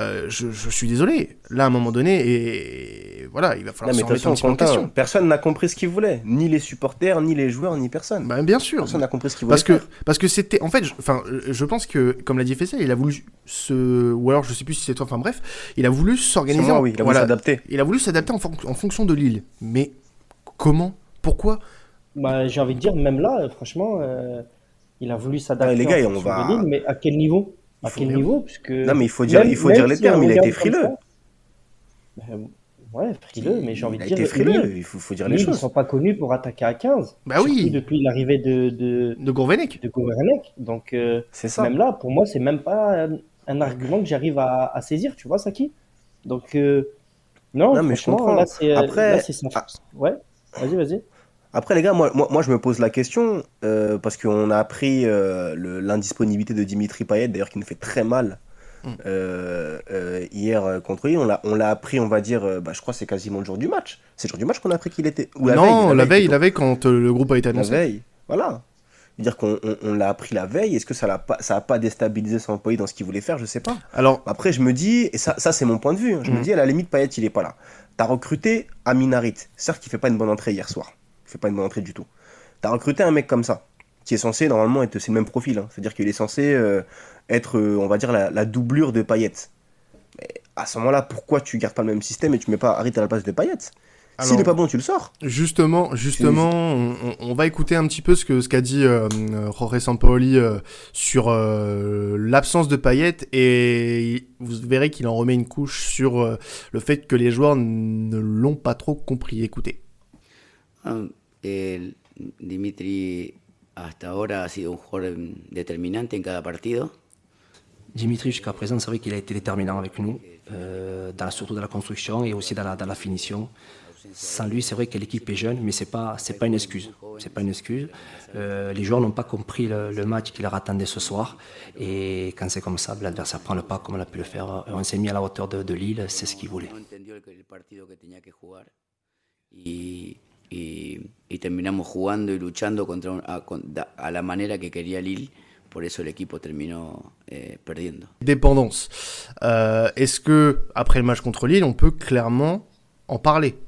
Euh, je, je, suis désolé. Là, à un moment donné, et voilà, il va falloir se remettre un petit peu en question. Personne n'a compris ce qu'il voulait, ni les supporters, ni les joueurs, ni personne. Bah, bien sûr. Personne n'a compris ce qu'il voulait. Parce que parce que c'était, en fait, enfin, je, pense que comme l'a dit Fessel, il a voulu se, ou alors je sais plus si c'est toi, enfin bref, il a voulu s'organiser. Oui, il a voulu s'adapter. Il a voulu s'adapter en, en fonction de l'île. Mais comment? Pourquoi? Bah, J'ai envie de dire, même là, franchement, il a voulu s'adapter. les gars, on va. mais à quel niveau? À quel niveau? Puisque Non, mais il faut dire, il faut dire les termes. Il a été frileux. Ben, ouais, frileux, mais j'ai envie de dire. Il a été frileux, il faut, faut dire les choses. Ils ne sont pas connus pour attaquer à 15. Bah oui. Depuis l'arrivée de. De, de Gourvenec. De Gourvenec. Donc, euh, ça. même là, pour moi, c'est même pas un, argument que j'arrive à, à, saisir, tu vois, Saki? Donc, euh, non, non mais je comprends. Là, c'est. Après. Ah. Ouais, vas-y, vas-y. Après, les gars, moi, moi, moi, je me pose la question, euh, parce qu'on a appris l'indisponibilité de Dimitri Payet, d'ailleurs, qui nous fait très mal Mm. Euh, euh, hier euh, contre lui. On l'a, appris, on va dire, bah, je crois que c'est quasiment le jour du match. C'est le jour du match qu'on a appris qu'il était. Ou la non, veille, la, veille, la veille quand le groupe a été annoncé. La veille, voilà. Dire qu'on on, l'a appris la veille, est-ce que ça n'a pas, ça a pas déstabilisé son employé dans ce qu'il voulait faire? Je sais pas. Alors après, je me dis, et ça, ça c'est mon point de vue. Hein, je me mm. dis à la limite, Payet, il est pas là. T'as recruté Aminarit. Certes, il fait pas une bonne entrée hier soir. Fait pas une bonne entrée du tout. T'as recruté un mec comme ça, qui est censé normalement être c'est le même profil. Hein. C'est-à-dire qu'il est censé être, euh, on va dire, la, doublure de Payet. Mais à ce moment-là, pourquoi tu gardes pas le même système et tu mets pas Harit à la place de Payet? S'il n'est pas bon, tu le sors. Justement, justement, on, va écouter un petit peu ce que ce qu'a dit euh, Jorge Sampaoli euh, sur l'absence de Payet et vous verrez qu'il en remet une couche sur le fait que les joueurs ne l'ont pas trop compris. Écoutez. Dimitri hasta ahora ha sido un jugador determinante en cada partido. Dimitri, jusqu'à présent, c'est vrai qu'il a été déterminant avec nous, euh, dans, surtout dans la construction et aussi dans la, dans la finition. Sans lui, c'est vrai que l'équipe est jeune, mais ce n'est pas, pas une excuse. C'est pas une excuse. Euh, les joueurs n'ont pas compris le, match qui leur attendait ce soir. Et quand c'est comme ça, l'adversaire prend le pas comme on a pu le faire. On s'est mis à la hauteur de, de Lille, c'est ce qu'il voulait. Y, y, terminamos jugando y luchando contra un, a, a la manera que quería Lille. Por eso el equipo terminó eh, perdiendo. Dépendance. Euh, Est-ce que après le match contre Lille, on peut clairement en parler?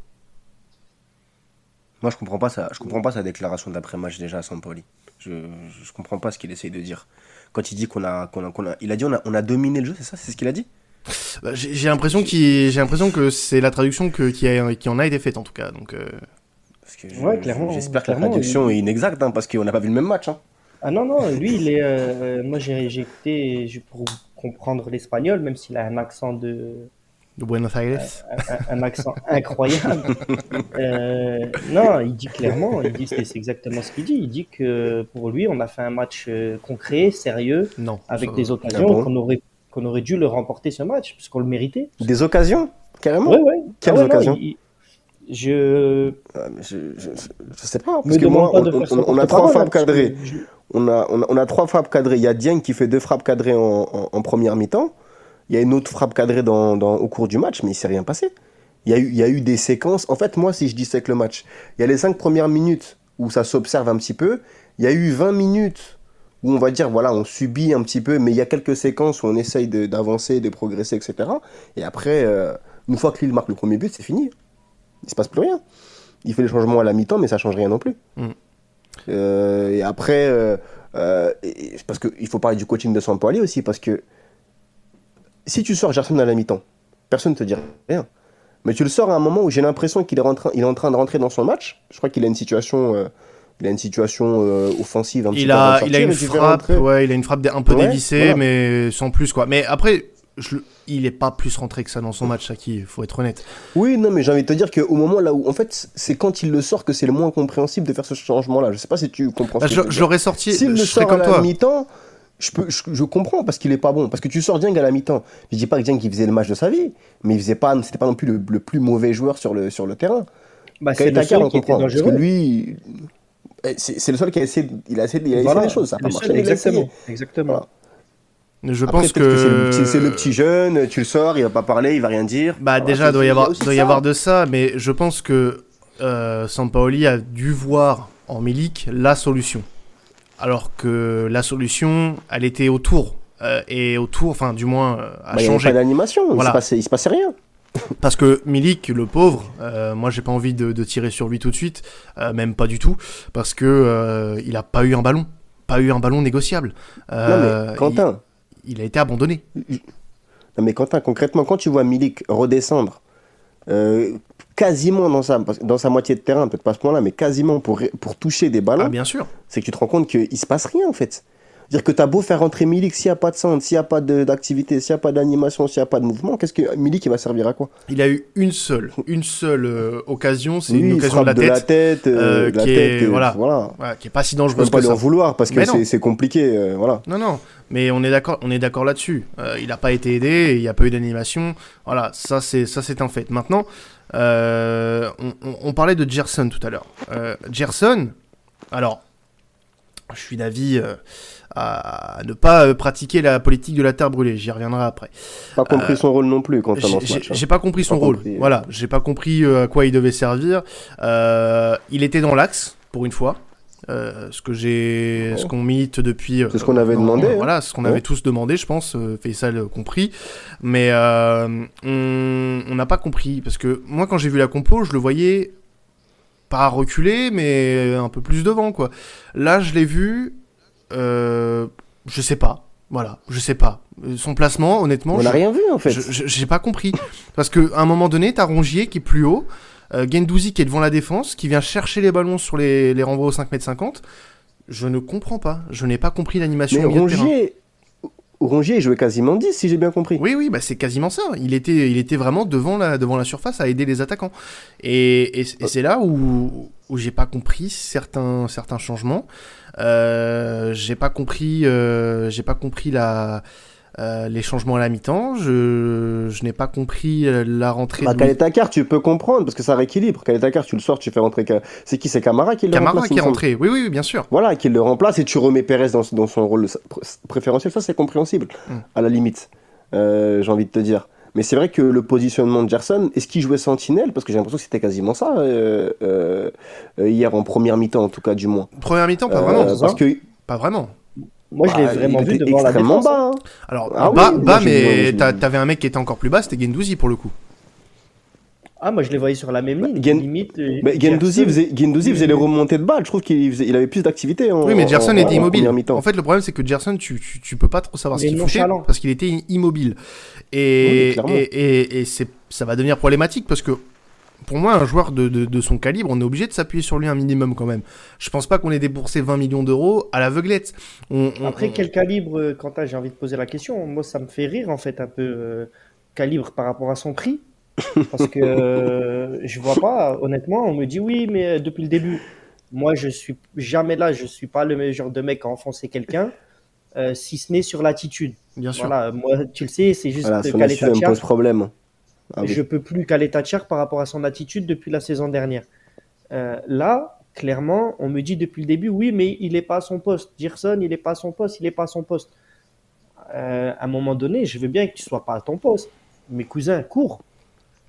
Moi, je comprends pas ça. Je comprends pas sa déclaration d'après-match déjà à Sampoli. Je, je comprends pas ce qu'il essaye de dire. Quand il dit qu'on a, qu'on a, a, il a dit on a, on a dominé le jeu, c'est ça, c'est ce qu'il a dit? Bah, j'ai l'impression qu'il, j'ai l'impression que c'est la traduction que, qui, a, qui en a été faite en tout cas. Donc. Euh... ouais, clairement. J'espère que la traduction est inexacte hein, parce qu'on n'a pas vu le même match. Hein. Ah non, non, lui, il est. Euh, moi, j'ai écouté pour comprendre l'espagnol, même s'il a un accent de. De Buenos Aires Un, accent incroyable. *laughs* Euh, non, il dit clairement, il dit c'est exactement ce qu'il dit. Il dit que pour lui, on a fait un match euh, concret, sérieux, non, avec des occasions, qu'on aurait, qu'on aurait dû le remporter ce match, puisqu'on le méritait. Des occasions Carrément Oui, oui. Quelles ah occasions je... je... je... sais pas, parce que moi, on, a trois frappes cadrées on a, on, a, trois frappes cadrées. Il y a Dieng qui fait deux frappes cadrées en, première mi-temps. Il y a une autre frappe cadrée dans, au cours du match, mais il ne s'est rien passé. Il y, a eu, il y a eu des séquences. En fait, moi, si je dissèque le match, il y a les cinq premières minutes où ça s'observe un petit peu. Il y a eu 20 minutes où on va dire, voilà, on subit un petit peu, mais il y a quelques séquences où on essaye d'avancer, de, progresser, etc. Et après, euh, une fois que Lille marque le premier but, c'est fini. Il ne se passe plus rien. Il fait les changements à la mi-temps, mais ça ne change rien non plus. Mm. Euh, et après, euh, euh, parce qu'il faut parler du coaching de Sampoli aussi, parce que si tu sors Gerson à la mi-temps, personne ne te dit rien. Mais tu le sors à un moment où j'ai l'impression qu'il est, en train, il est en train de rentrer dans son match. Je crois qu'il a une situation, il a une situation offensive un il petit a, peu Il a une frappe, ouais, il a une frappe un peu dévissée, mais sans plus quoi. Mais après, il n'est pas plus rentré que ça dans son match, il faut être honnête. Oui, non, mais j'ai envie de te dire qu'au moment là où, en fait, c'est quand il le sort que c'est le moins compréhensible de faire ce changement-là. Je sais pas si tu comprends. Bah, je l'aurais sorti. S'il le sort comme à la mi-temps, je, peux, je, comprends parce qu'il est pas bon. Parce que tu sors Dieng à la mi-temps. Je dis pas que Dieng il faisait le match de sa vie, mais il faisait pas, c'était pas non plus le, plus mauvais joueur sur le, sur le terrain. Bah, c'est le seul on comprend. Parce que lui, eh, c'est le seul qui a essayé, il a essayé, il a essayé des choses. Ça a pas marché. Exactement. exactement. Je pense que, c'est le, petit jeune, tu le sors, il va pas parler, il va rien dire. Bah déjà, il doit y avoir, doit y avoir de ça, mais je pense que euh, Sampaoli a dû voir en Milik la solution, alors que la solution, elle était autour euh, et autour, enfin du moins, euh, a bah, changé. Il n'y d'animation, il, se passait, se passait rien. *laughs* Parce que Milik, le pauvre, euh, moi j'ai pas envie de, tirer sur lui tout de suite, même pas du tout, parce que il a pas eu un ballon, pas eu un ballon négociable. non mais Quentin il a été abandonné. Non mais Quentin, concrètement, quand tu vois Milik redescendre, euh, quasiment dans sa, dans sa moitié de terrain, peut-être pas ce point-là, mais quasiment pour, pour toucher des ballons, ah, bien sûr. c'est que tu te rends compte qu'il se passe rien en fait. Dire que tu as beau faire rentrer Milik, s'il n'y a pas de centre, s'il n'y a pas d'activité, s'il n'y a pas d'animation, s'il n'y a pas de mouvement, qu'est-ce que Milik il va servir à quoi? Il a eu une seule, une seule euh, occasion, c'est une occasion de la, de la tête, euh, qui, est, voilà, voilà. qui est pas si dangereuse que pas ça. vouloir parce que c'est compliqué, euh, voilà. Non non, mais on est d'accord, on est d'accord là-dessus. il n'a pas été aidé, il n'y a pas eu d'animation, voilà, ça c'est ça c'est un fait. Maintenant, on, on, parlait de Gerson tout à l'heure. Gerson, alors, je suis d'avis à ne pas euh, pratiquer la politique de la terre brûlée. J'y reviendrai après. Pas compris son rôle non plus quand match. Hein. J'ai pas compris son rôle. Voilà, j'ai pas compris euh, à quoi il devait servir. Euh, il était dans l'axe pour une fois. Ce que j'ai, ce qu'on milite depuis. c'est ce qu'on avait demandé. Hein. Voilà, ce qu'on avait tous demandé, je pense. Faisal compris, mais on n'a pas compris parce que moi, quand j'ai vu la compo, je le voyais pas reculer, mais un peu plus devant, quoi. Là, je l'ai vu, euh, je sais pas. Voilà, je sais pas. Son placement, honnêtement. On n'a rien vu en fait. J'ai pas compris. Parce qu'à un moment donné, t'as Rongier qui est plus haut, euh, Gendouzi qui est devant la défense, qui vient chercher les ballons sur les, les renvois au 5m50. Je ne comprends pas. Je n'ai pas compris l'animation. Mais Rongier, Rongier jouait quasiment 10 si j'ai bien compris. Oui oui bah c'est quasiment ça. Il était il était vraiment devant la devant la surface à aider les attaquants. Et, et, c'est là où où j'ai pas compris certains certains changements. Euh, j'ai pas compris, euh, j'ai pas compris la, euh, les changements à la mi-temps. Je, je n'ai pas compris la rentrée. Bah, carte tu peux comprendre parce que ça rééquilibre. carte tu le sors, tu fais rentrer. C'est qui? C'est Camara qui le Camara remplace qui est rentré. Oui, oui, bien sûr. Voilà, qui le remplace et tu remets Pérez dans, dans son rôle préférentiel. Ça, c'est compréhensible, hmm. à la limite. J'ai envie de te dire. Mais c'est vrai que le positionnement de Gerson, est-ce qu'il jouait sentinelle? Parce que j'ai l'impression que c'était quasiment ça euh, euh, hier en première mi-temps, en tout cas, du moins. Première mi-temps, pas vraiment. Euh, parce que... Pas vraiment. Moi, je l'ai bah, vraiment vu devant la défense. bas. Hein. Alors, ah bas, bas mais t'avais un mec qui était encore plus bas, c'était Gendouzi pour le coup. Ah, moi je les voyais sur la même ligne. limite, euh, Gendouzi faisait, faisait les remontées de balles. Je trouve qu'il il avait plus d'activité. Oui, mais Gerson était immobile. En, fait, le problème, c'est que Gerson, tu, tu, tu, peux pas trop savoir ce qu'il foutait parce qu'il était immobile. Et, et, et, ça va devenir problématique parce que pour moi, un joueur de, de, son calibre, on est obligé de s'appuyer sur lui un minimum quand même. Je pense pas qu'on ait déboursé 20 millions d'euros à l'aveuglette. Après, quel calibre, euh, Quentin, j'ai envie de poser la question. Moi, ça me fait rire en fait un peu. Euh, calibre par rapport à son prix parce que euh, je vois pas, honnêtement, on me dit oui, mais euh, depuis le début, moi je suis jamais là, je suis pas le genre de mec à enfoncer quelqu'un, euh, si ce n'est sur l'attitude. Bien sûr. Voilà, moi tu le sais, c'est juste voilà, me pose problème. Ah, Je peux plus caler Tachar par rapport à son attitude depuis la saison dernière. là, clairement, on me dit depuis le début, oui, mais il n'est pas à son poste. Gerson, il n'est pas à son poste, il n'est pas à son poste. à un moment donné, je veux bien que tu sois pas à ton poste. Mes cousins, cours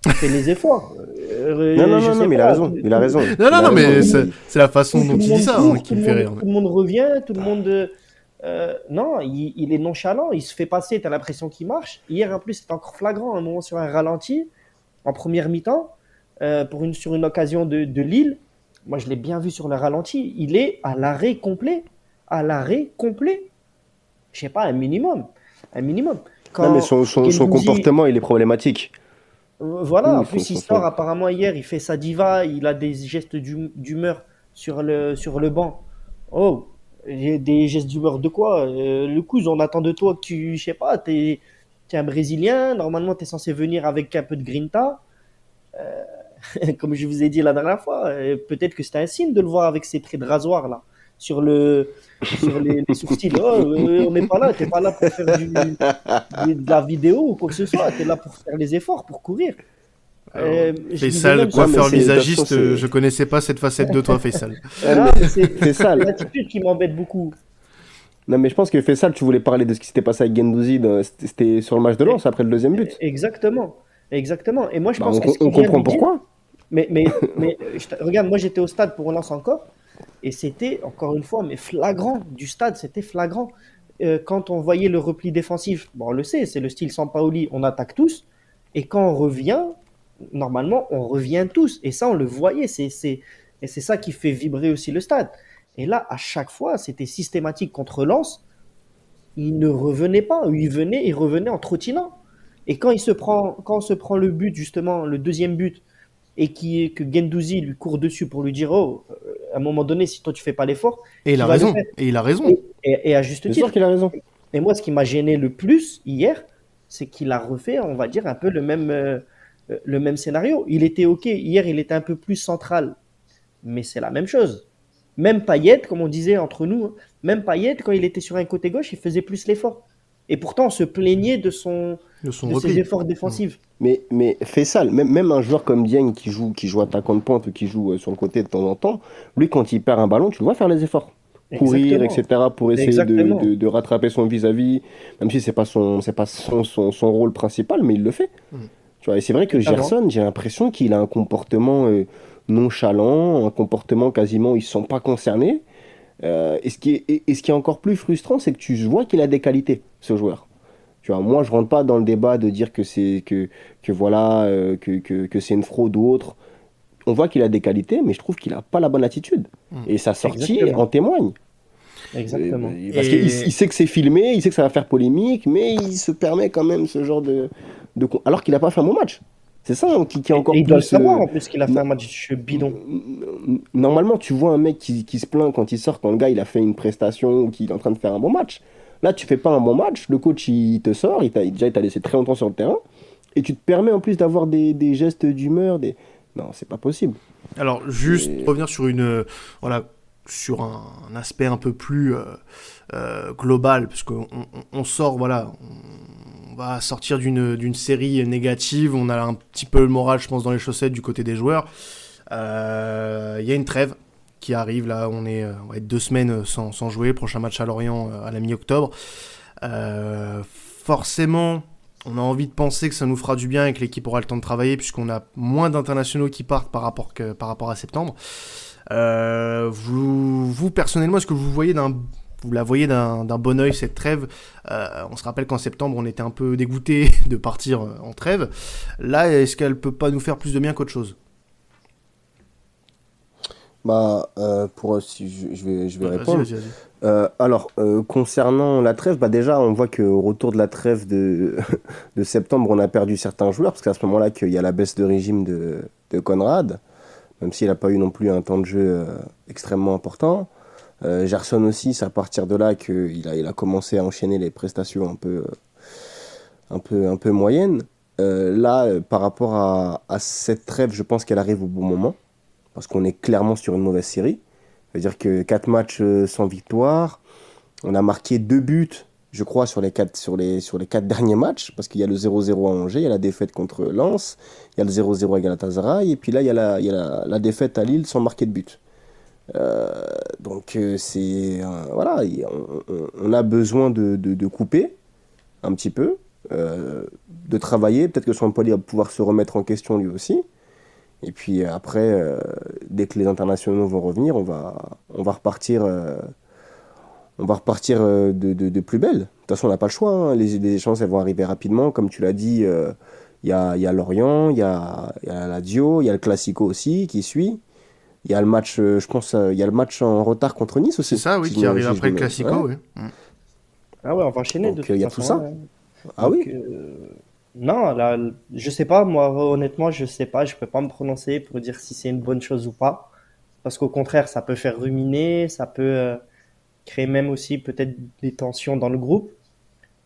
fait les efforts. Euh, non, non, non, mais il a raison. Il a raison. Non, non, non, mais c'est la façon dont il dit ça hein, qui me fait rire. Tout le monde revient, tout le monde. Euh, non, il, est nonchalant, il se fait passer, tu as l'impression qu'il marche. Hier, en plus, c'était encore flagrant, un moment sur un ralenti, en première mi-temps, euh, pour une, sur une occasion de, de Lille. Moi, je l'ai bien vu sur le ralenti. Il est à l'arrêt complet. À l'arrêt complet. Je sais pas, un minimum. Un minimum. Quand non, mais son, son, son comportement, il est problématique. Euh, voilà, en plus il sort apparemment hier, il fait sa diva, il a des gestes d'humeur sur le, sur le banc. Oh, des gestes d'humeur de quoi euh, Le coup, on attend de toi que tu, je sais pas, t'es es un Brésilien, normalement tu es censé venir avec un peu de grinta. Euh, *laughs* comme je vous ai dit la dernière fois, peut-être que c'était un signe de le voir avec ses traits de rasoir là sur, le, sur les, sourcils. Oh, euh, on n'est pas là, tu n'es pas là pour faire du, de la vidéo ou quoi que ce soit, tu es là pour faire les efforts, pour courir. Euh, Faisal, coiffeur visagiste, je connaissais pas cette facette de toi, Faisal. *laughs* Ah, *laughs* c'est l'attitude qui m'embête beaucoup. Non, mais je pense que Faisal, tu voulais parler de ce qui s'était passé avec Gendouzi, c'était sur le match de lance après le deuxième but. Exactement, exactement. Et moi, je bah, pense on, on comprend pourquoi. mais, mais, *laughs* mais regarde, moi j'étais au stade pour relance encore. Et c'était, encore une fois, mais flagrant du stade, c'était flagrant. Euh, quand on voyait le repli défensif, bon, on le sait, c'est le style Sampaoli, on attaque tous. Et quand on revient, normalement, on revient tous. Et ça, on le voyait. C'est, et c'est ça qui fait vibrer aussi le stade. Et là, à chaque fois, c'était systématique contre Lens. Il ne revenait pas. Il venait, il revenait en trottinant. Et quand il se prend, quand on se prend le but, justement, le deuxième but, et qui, que Gendouzi lui court dessus pour lui dire Oh, à un moment donné, si toi tu fais pas l'effort. Et, il a raison. Et il a raison. Et, à juste titre. qu'il a raison. Et moi, ce qui m'a gêné le plus hier, c'est qu'il a refait, on va dire, un peu le même, euh, le même scénario. Il était OK. Hier, il était un peu plus central. Mais c'est la même chose. Même Payet, comme on disait entre nous, hein, même Payet, quand il était sur un côté gauche, il faisait plus l'effort. Et pourtant, on se plaignait de, son, de, son ses efforts défensifs. Mais, mais fais ça, même, même un joueur comme Dieng qui joue, qui joue attaquant de pointe ou qui joue euh, sur le côté de temps en temps, lui, quand il perd un ballon, tu le vois faire les efforts. Courir, etc., pour essayer de, de, rattraper son vis-à-vis, même si c'est pas, son, pas son, son, rôle principal, mais il le fait. Mm. Tu vois, et c'est vrai que Gerson, j'ai l'impression qu'il a un comportement euh, nonchalant, un comportement quasiment, il ne se sent pas concerné. Euh, et, ce qui est, et, ce qui est encore plus frustrant, c'est que tu vois qu'il a des qualités, ce joueur. Tu vois, moi, je rentre pas dans le débat de dire que c'est que, que voilà euh, que, que, que c'est une fraude ou autre. On voit qu'il a des qualités, mais je trouve qu'il n'a pas la bonne attitude. Mmh. Et sa sortie en témoigne. Exactement. parce qu'il il sait que c'est filmé, il sait que ça va faire polémique, mais il se permet quand même ce genre de. De... Alors qu'il n'a pas fait un bon match. C'est ça hein, qui, est encore il doit le savoir euh, en plus qu'il a fait un match bidon. Normalement, tu vois un mec qui, qui, se plaint quand il sort, quand le gars il a fait une prestation ou qu'il est en train de faire un bon match. Là, tu fais pas un bon match, le coach il te sort, il t'a, déjà il t'a laissé très longtemps sur le terrain, et tu te permets en plus d'avoir des, des gestes d'humeur. Des... Non, c'est pas possible. Alors, juste revenir sur une. voilà, sur un, aspect un peu plus euh, euh, global, parce qu'on on, sort, voilà, on sortir d'une série négative, on a un petit peu le moral, je pense, dans les chaussettes du côté des joueurs. Euh, il y a une trêve qui arrive, là, on, est, on va être deux semaines sans, sans jouer, prochain match à Lorient euh, à la mi-octobre. Euh, forcément, on a envie de penser que ça nous fera du bien et que l'équipe aura le temps de travailler, puisqu'on a moins d'internationaux qui partent par rapport, que, par rapport à septembre. vous, vous, personnellement, est-ce que vous voyez d'un vous la voyez d'un bon oeil cette trêve. Euh, on se rappelle qu'en septembre, on était un peu dégoûté *laughs* de partir euh, en trêve. Là, est-ce qu'elle peut pas nous faire plus de bien qu'autre chose? Bah, euh, pour si je, vais, je vais répondre. alors, concernant la trêve, bah déjà, on voit qu'au retour de la trêve de, *laughs* de septembre, on a perdu certains joueurs, parce qu'à ce moment-là, qu'il y a la baisse de régime de, de Conrad, même s'il n'a pas eu non plus un temps de jeu extrêmement important. Euh, Gerson aussi, c'est à partir de là qu'il a, commencé à enchaîner les prestations un peu, un peu, un peu moyennes. Euh, là, euh, par rapport à, cette trêve, je pense qu'elle arrive au bon moment, parce qu'on est clairement sur une mauvaise série. C'est-à-dire que 4 matchs sans victoire, on a marqué 2 buts, je crois, sur les 4, sur les, sur les quatre derniers matchs, parce qu'il y a le 0-0 à Angers, il y a la défaite contre Lens, il y a le 0-0 à Galatasaray, et puis là, il y a la défaite à Lille sans marquer de but. Euh, donc euh, c'est voilà, on, a besoin de, de, couper un petit peu, euh, de travailler. Peut-être que son poli va pouvoir se remettre en question lui aussi. Et puis après, dès que les internationaux vont revenir, on va, on va repartir, on va repartir de, de, plus belle. De toute façon, on n'a pas le choix. Hein. Les, les échanges elles vont arriver rapidement. Comme tu l'as dit, il y, a, y, a, Lorient, il y a, y a la Dio, il y a le Classico aussi qui suit. Il y a le match, euh, je pense, euh, il y a le match en retard contre Nice aussi. C'est ça, oui, qui arrive après le Classico, oui. Ah ouais, on va enchaîner de euh, Il y a tout ça. Ah oui. non, là, je sais pas, moi, honnêtement, je sais pas, je peux pas me prononcer pour dire si c'est une bonne chose ou pas. Parce qu'au contraire, ça peut faire ruminer, ça peut créer même aussi peut-être des tensions dans le groupe.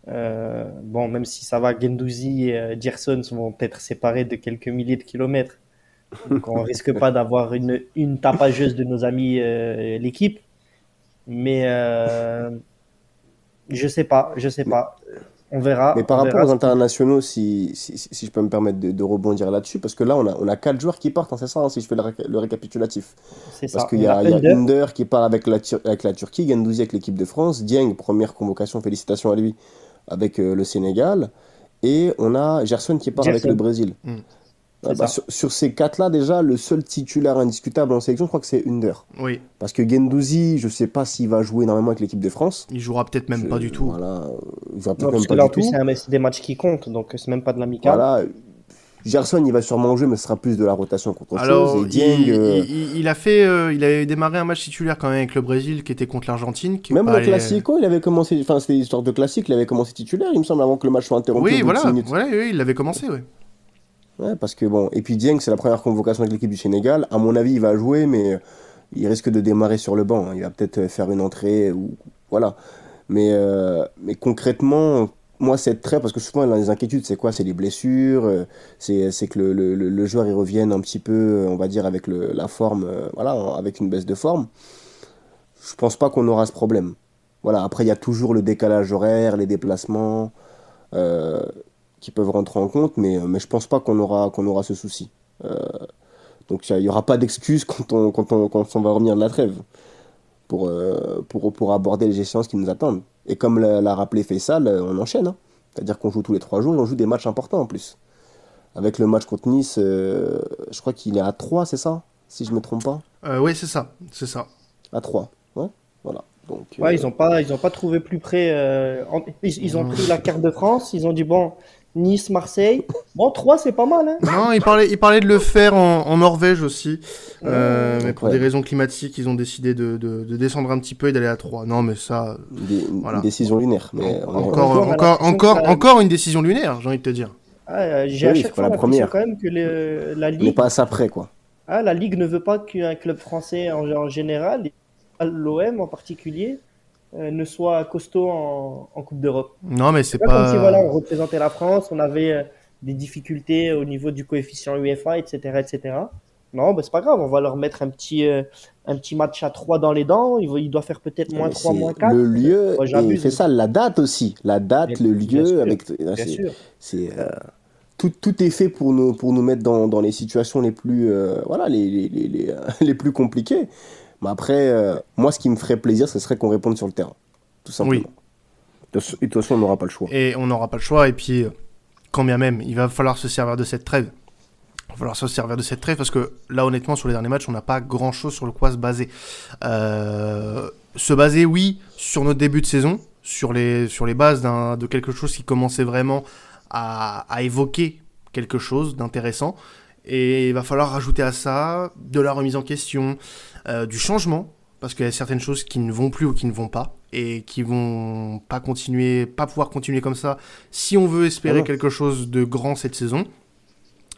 bon, même si ça va, Gendouzi et Gerson vont peut-être séparés de quelques milliers de kilomètres. Donc on risque pas d'avoir une, une tapageuse de nos amis euh, l'équipe. Mais euh, je sais pas, je sais pas. On verra. Mais par rapport aux internationaux, si, si, si, je peux me permettre de, rebondir là-dessus, parce que là, on a, on a quatre joueurs qui partent, hein, c'est ça, hein, si je fais le, récapitulatif. C'est ça. Parce qu'il y a, Under qui part avec la, avec la Turquie, Gendouzi avec l'équipe de France, Dieng, première convocation, félicitations à lui, avec euh, le Sénégal, et on a Gerson qui part avec le Brésil. Mm. Ah bah, sur, ces quatre-là, déjà, le seul titulaire indiscutable en sélection, je crois que c'est Under. Oui. Parce que Gendouzi, je ne sais pas s'il va jouer énormément avec l'équipe de France. Il jouera peut-être même pas du tout. Voilà. Il jouera peut-être même pas là, du tout. C'est des matchs qui comptent, donc c'est même pas de l'amical. Voilà. Gerson, il va sûrement jouer, mais ce sera plus de la rotation contre Alors, chose. il, euh, il, a fait, euh, il avait démarré un match titulaire quand même avec le Brésil, qui était contre l'Argentine. Même le Classico, il avait commencé, enfin c'était une de classique, il avait commencé titulaire, il me semble, avant que le match soit interrompu. Oui, voilà, voilà oui, il l'avait commencé, oui. Ouais, parce que bon, et puis Dieng, c'est la première convocation avec l'équipe du Sénégal. À mon avis, il va jouer, mais il risque de démarrer sur le banc. Il va peut-être faire une entrée ou voilà. Mais, euh, mais concrètement, moi, c'est très. Parce que souvent, les inquiétudes, c'est quoi? C'est les blessures, euh, c'est que le, joueur il revienne un petit peu, on va dire, avec le, la forme, euh, voilà, avec une baisse de forme. Je pense pas qu'on aura ce problème. Voilà, après, il y a toujours le décalage horaire, les déplacements qui peuvent rentrer en compte, mais, mais je pense pas qu'on aura, qu'on aura ce souci. donc, il n'y aura pas d'excuses *laughs* quand on, quand, on, quand on va revenir de la trêve pour, euh, pour, pour aborder les échéances qui nous attendent. Et comme l'a rappelé Faisal, euh, on enchaîne. Hein. C'est-à-dire qu'on joue tous les trois jours et on joue des matchs importants en plus. Avec le match contre Nice, euh, je crois qu'il est à 3, c'est ça Si je ne me trompe pas Oui, c'est ça. C'est ça. À 3. Ouais, voilà. Donc, ouais, ils n'ont pas, ils pas trouvé plus près. ils, ils, ont pris la carte de France. Ils ont dit bon, Nice, Marseille. Bon, 3, c'est pas mal. Hein non, il parlait, il parlait de le faire en, Norvège aussi. Euh, mais pour des raisons climatiques, ils ont décidé de, de, descendre un petit peu et d'aller à 3. Non, mais ça. Une décision lunaire. Mais encore, encore, encore, encore, une décision lunaire, j'ai envie de te dire. Ah, euh, j'ai à chaque fois la première. quand même que la Ligue. n'est pas à ça près, quoi. Ah, la Ligue ne veut pas qu'un club français en, en général, l'OM en particulier, euh, ne soit costaud en, Coupe d'Europe. Non, mais c'est pas. Comme si voilà, on représentait la France, on avait euh, des difficultés au niveau du coefficient UEFA, etc. etc. Non, bah, c'est pas grave, on va leur mettre un petit, euh, un petit match à 3 dans les dents. Il, il doit faire peut-être moins 3, moins 4. Le lieu, c'est ça, la date aussi. La date, le lieu. avec, c'est, tout, tout, est fait pour nous, pour nous mettre dans, dans les situations les plus, voilà, les, les, les, les *laughs* plus compliquées. Mais après, euh, moi, ce qui me ferait plaisir, ce serait qu'on réponde sur le terrain. Tout simplement. Oui. De, toute façon, on n'aura pas le choix. Et on n'aura pas le choix. Et puis, euh, quand bien même, il va falloir se servir de cette trêve. Il va falloir se servir de cette trêve parce que là, honnêtement, sur les derniers matchs, on n'a pas grand chose sur le quoi se baser. Euh, se baser, oui, sur notre début de saison, sur les, sur les bases de quelque chose qui commençait vraiment à, à évoquer quelque chose d'intéressant. Et il va falloir rajouter à ça de la remise en question, euh, du changement, parce qu'il y a certaines choses qui ne vont plus ou qui ne vont pas, et qui vont pas continuer, pas pouvoir continuer comme ça, si on veut espérer quelque chose de grand cette saison.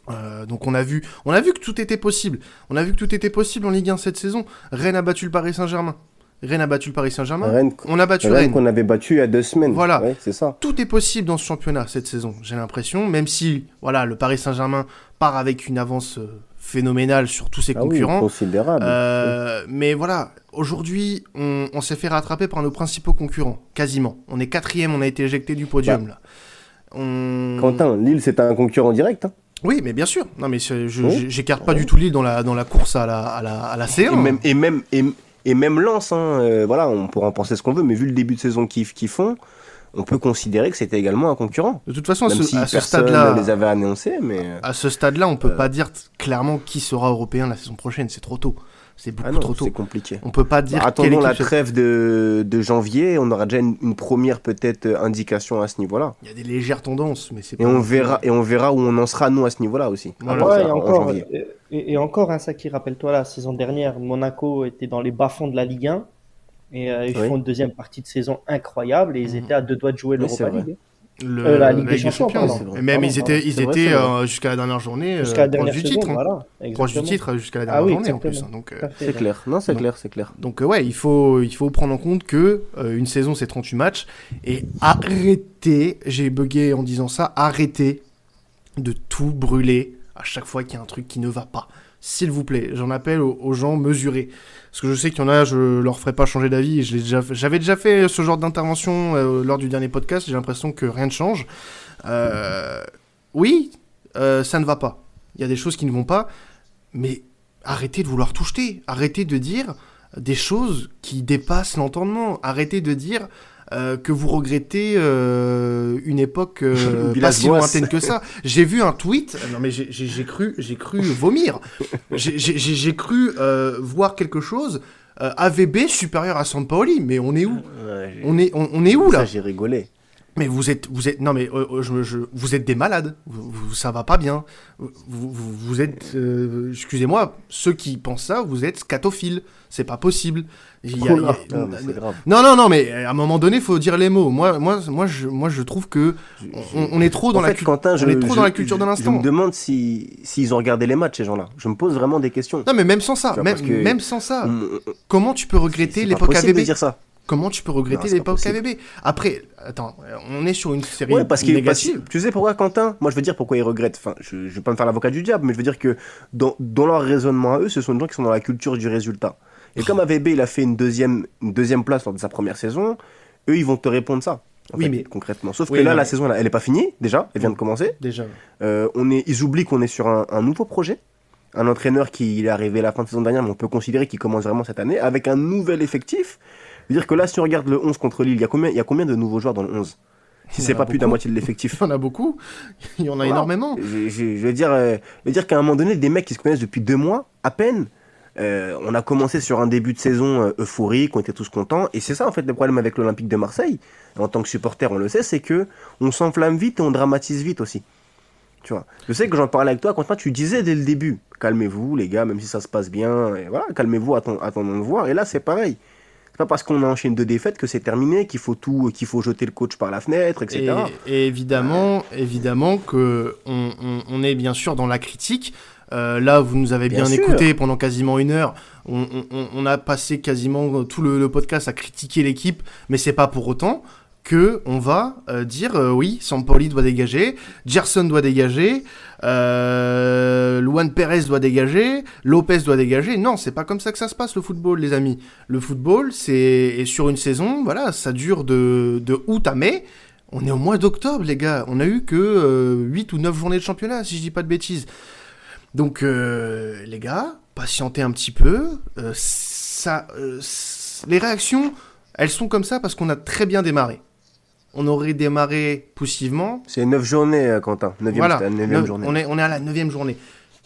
Euh, donc on a vu, on a vu que tout était possible. On a vu que tout était possible en Ligue 1 cette saison. Rennes a battu le Paris Saint-Germain. Rennes a battu le Paris Saint-Germain. On a battu Rennes. qu'on avait battu il y a deux semaines. Voilà, c'est ça. Tout est possible dans ce championnat cette saison. J'ai l'impression, même si voilà, le Paris Saint-Germain part avec une avance euh, phénoménal sur tous ses ah concurrents. considérable. Euh, mais voilà, aujourd'hui, on, s'est fait rattraper par nos principaux concurrents, quasiment. On est quatrième, on a été éjecté du podium. Bah. là. On... Quentin, Lille, c'est un concurrent direct. Hein. Oui, mais bien sûr. Non, mais j'écarte pas du tout Lille dans la, dans la course à la, à la, à la C1. Et même, et même, et, même Lens, hein, euh, voilà, on pourra en penser ce qu'on veut, mais vu le début de saison qu'ils font, on peut considérer que c'était également un concurrent. De toute façon, Même à ce, stade-là, les avait annoncés, mais à ce stade-là, on peut euh. pas dire clairement qui sera européen la saison prochaine. C'est trop tôt. C'est beaucoup ah trop tôt. C'est compliqué. On peut pas dire. Bah, attendons la trêve de, de, janvier, on aura déjà une, première peut-être indication à ce niveau-là. Il y a des légères tendances, mais c'est. Et on verra et on verra où on en sera nous à ce niveau-là aussi. et, encore, et, encore, un ça qui rappelle-toi la saison dernière, Monaco était dans les bas-fonds de la Ligue 1. Et euh, ils font une deuxième partie de saison incroyable et ils mhm. étaient à deux doigts de jouer l'Europa League. Le, euh, la Ligue des Champions, Et même ils étaient, ils étaient euh, jusqu'à la dernière journée jusqu'à proche du titre. Hein. Proche du titre jusqu'à la ah dernière journée en plus. Hein, donc c'est clair. Non, c'est clair, c'est clair. Donc ouais, il faut, il faut prendre en compte que une saison c'est 38 matchs et arrêtez, j'ai bugué en disant ça, arrêtez de tout brûler à chaque fois qu'il y a un truc qui ne va pas. S'il vous plaît, j'en appelle aux gens mesurés. Parce que je sais qu'il y en a, je leur ferai pas changer d'avis. J'avais déjà, fait ce genre d'intervention euh, lors du dernier podcast. J'ai l'impression que rien ne change. Euh, oui, euh, ça ne va pas. Il y a des choses qui ne vont pas. Mais arrêtez de vouloir tout jeter. Arrêtez de dire des choses qui dépassent l'entendement. Arrêtez de dire euh, que vous regrettez euh, une époque euh, *laughs* pas si lointaine que ça. J'ai vu un tweet, non mais j'ai cru, j'ai cru vomir. J'ai cru voir quelque chose. AVB supérieur à Pauli, mais on est où? On est, on, est où là? J'ai rigolé. Mais vous êtes, vous êtes, non mais euh, euh, je, je, vous êtes des malades. Vous, ça va pas bien. Vous, vous, vous êtes, euh, excusez-moi, ceux qui pensent ça, vous êtes scatophiles. C'est pas possible. Il y a, oh là, il y a, *laughs* non, mais grave. non, non, non, mais à un moment donné, faut dire les mots. Moi, moi, moi, je, moi, je trouve que on, on est trop dans en la, Quentin, on je, est trop je, dans la culture de Je l'instant. me demande si s'ils ont regardé les matchs ces gens-là. Je me pose vraiment des questions. Non, mais même sans ça, même, même sans ça, On- comment tu peux regretter l'époque possible de AVB dire ça. Comment tu peux regretter l'époque. AVB Après, attends, on est sur une série Ouais, parce parce négative. que- tu sais pourquoi Quentin? Moi, je veux dire pourquoi ils regrettent. Enfin, je, je vais pas me faire l'avocat du diable, mais je veux dire que dans, dans leur raisonnement à eux, ce sont des gens qui sont dans la culture du résultat. Et comme AVB, il a fait une deuxième, une deuxième place lors de sa première saison, eux, ils vont te répondre ça. en Oui, fait, mais- concrètement. Sauf Oui, que là, la saison, elle, elle est pas finie déjà. Elle vient de commencer. Déjà. Euh, on est, ils oublient qu'on est sur un, un nouveau projet. Un entraîneur qui il est arrivé à la fin de saison dernière, mais on peut considérer qu'il commence vraiment cette année, avec un nouvel effectif. C'est-à-dire que là, si on regarde le 11 contre Lille, il y a combien, il y a combien de nouveaux joueurs dans le 11 Si c'est pas plus de la moitié de l'effectif. Il y en a beaucoup. Il y en a Voilà. énormément. Je, je- je veux dire, euh, je veux dire qu'à un moment donné, des mecs qui se connaissent depuis deux mois, à peine, euh, on a commencé sur un début de saison euh, euphorique, on était tous contents, et c'est ça en fait le problème avec l'Olympique de Marseille. En tant que supporter, on le sait, c'est que on s'enflamme vite et on dramatise vite aussi. Tu vois. Je sais que j'en parlais avec toi, Quentin, tu disais dès le début, calmez-vous les gars, même si ça se passe bien, et voilà, calmez-vous, attend- attendons de voir. Et là, c'est pareil. C'est pas parce qu'on a enchaîné deux défaites que c'est terminé, qu'il faut tout, qu'il faut jeter le coach par la fenêtre, etc. Et, et évidemment, évidemment que on, on- on est bien sûr dans la critique. Euh, là, vous nous avez bien, Bien écouté pendant quasiment une heure. On, on- on- on a passé quasiment tout le, le podcast à critiquer l'équipe, mais c'est pas pour autant que on va euh, dire euh, oui, Sampoli doit dégager, Gerson doit dégager, euh, Luan Perez doit dégager, Lopez doit dégager. Non, c'est pas comme ça que ça se passe le football, les amis. Le football, c'est sur une saison, voilà, ça dure de, août à mai. On est au mois d'octobre, les gars. On a eu que euh, 8 ou 9 journées de championnat, si je dis pas de bêtises. Donc, euh, les gars, patientez un petit peu. Euh, euh, les réactions, elles sont comme ça parce qu'on a très bien démarré. On aurait démarré poussivement. C'est neuf journées, euh, Quentin. Neuvième, Voilà, journée. on, est, on est à la neuvième journée.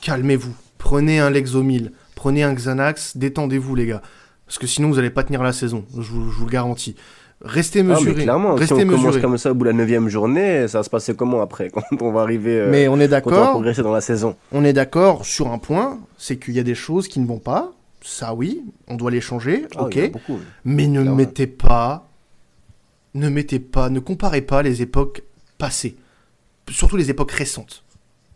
Calmez-vous. Prenez un Lexomil. Prenez un Xanax. Détendez-vous, les gars. Parce que sinon, vous n'allez pas tenir la saison. Je vous, je vous le garantis. Restez Ah, mais mesurés. clairement, si Restez on commence mesurés. comme ça au bout de la neuvième journée, ça va se passer comment après *laughs* quand on va arriver euh, Mais on est quand on va d'accord. progresser dans la saison? On est d'accord sur un point, c'est qu'il y a des choses qui ne vont pas. Ça, oui, on doit les changer, Ah, ok. Mais ne Clairement. mettez pas, ne mettez pas, ne comparez pas les époques passées, surtout les époques récentes.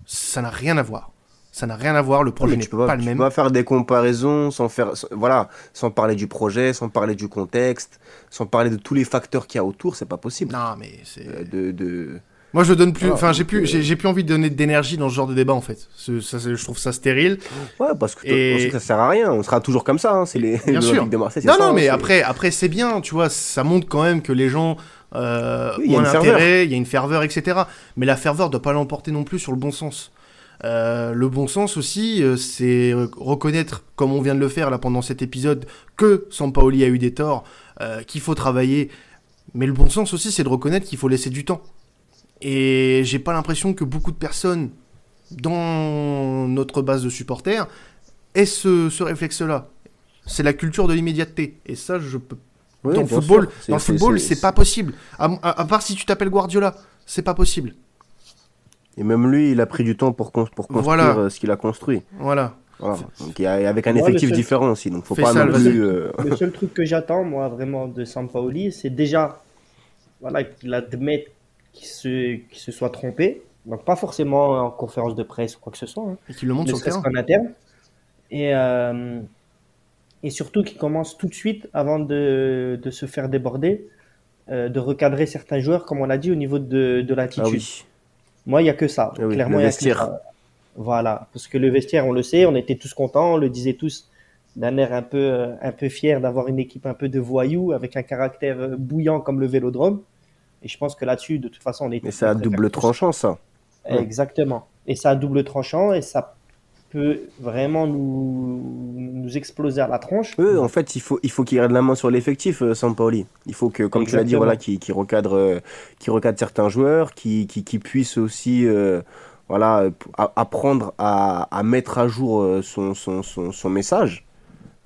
Ça n'a rien à voir. Ça n'a rien à voir. Le projet n'est tu pas, pas, le tu même. peux pas faire des comparaisons sans faire, sans- voilà, sans parler du projet, sans parler du contexte, sans parler de tous les facteurs qu'il y a autour, c'est pas possible. Non, mais c'est. Euh, De, de... Moi, je donne plus. Ah, Enfin, j'ai plus, j'ai plus envie de donner d'énergie dans ce genre de débat en fait. Ça, je trouve ça stérile. Ouais, parce que, Et- parce que ça sert à rien. On sera toujours comme ça. hein, C'est les Bien *laughs* sûr. de Marseille. Non, ça, non, mais après, après c'est bien, tu vois, ça montre quand même que les gens euh, Oui, ont un intérêt, il y a une ferveur, etc. Mais la ferveur ne doit pas l'emporter non plus sur le bon sens. Euh, le bon sens aussi, euh, c'est reconnaître, comme on vient de le faire là pendant cet épisode, que Sampaoli a eu des torts, euh, qu'il faut travailler. Mais le bon sens aussi, c'est de reconnaître qu'il faut laisser du temps. Et j'ai pas l'impression que beaucoup de personnes dans notre base de supporters aient ce, ce réflexe-là. C'est la culture de l'immédiateté. Et ça, je peux. Oui, dans le football, dans le football, c'est- pas possible. À, à- à part si tu t'appelles Guardiola, c'est pas possible. Et même lui, il a pris du temps pour, cons- pour construire Voilà. euh, ce qu'il a construit. Voilà. Voilà. Donc, il y a- et avec un effectif seul- différent aussi. Donc, faut Fais pas ça, non plus. euh, *laughs* Le seul truc que j'attends, moi, vraiment, de Sampaoli, c'est déjà voilà, qu'il admette qu'il se, qu'il se soit trompé. Donc, pas forcément en conférence de presse ou quoi que ce soit, hein, Et qu'il le montre sur le terrain. qu'en interne. Et, euh, et surtout qu'il commence tout de suite, avant de, de se faire déborder, euh, de recadrer certains joueurs, comme on l'a dit, au niveau de, de l'attitude. Ah oui. Moi, il n'y a que ça. Ah oui, Clairement, le il y a que vestiaire. ça. Voilà. Parce que le vestiaire, on le sait, on était tous contents, on le disait tous d'un air un peu, euh, un peu fier d'avoir une équipe un peu de voyous avec un caractère bouillant comme le vélodrome. Et je pense que là-dessus, de toute façon, on est Mais c'est à double tranchant, ça. Exactement. Et ça a double tranchant et ça peut vraiment nous, nous exploser à la tronche. Oui, en fait, il faut, il faut qu'il garde la main sur l'effectif, euh, Sampaoli. Il faut que, comme tu l'as dit, voilà, qu'il recadre, euh, qu'il recadre certains joueurs, qu'il qu'il- qu'il puisse aussi euh, voilà, apprendre à, à mettre à jour son, son, son, son message.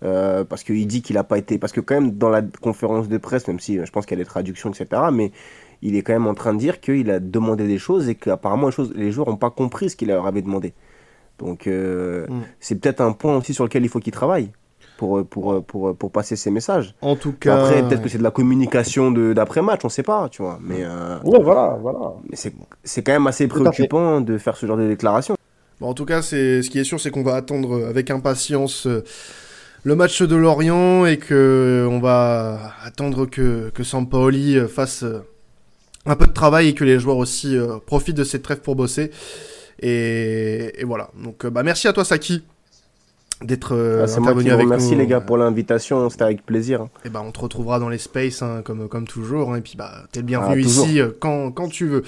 Euh, parce qu'il dit qu'il n'a pas été. Parce que, quand même, dans la conférence de presse, même si je pense qu'il y a des traductions, etc., mais il est quand même en train de dire qu'il a demandé des choses et qu'apparemment les joueurs n'ont pas compris ce qu'il leur avait demandé. Donc, mm. c'est peut-être un point aussi sur lequel il faut qu'il travaille pour, pour, pour, pour, passer ces messages. En tout cas. Après, peut-être que c'est de la communication d'après-match, on ne sait pas, tu vois. Mais, euh, voilà, voilà. Mais c'est quand même assez préoccupant de faire ce genre de déclaration. Bon, en tout cas, ce qui est sûr, c'est qu'on va attendre avec impatience euh, le match de Lorient et que on va attendre que, que Sampaoli euh, fasse un peu de travail et que les joueurs aussi profitent de cette trêve pour bosser. Et, et voilà. Donc, bah, merci à toi, Saki d'être euh, ah, intervenu avec Merci les gars pour l'invitation, c'était avec plaisir. Et eh ben on te retrouvera dans les spaces hein, comme, comme toujours. Hein, et puis bah t'es le bienvenu ah, ici euh, quand, quand tu veux.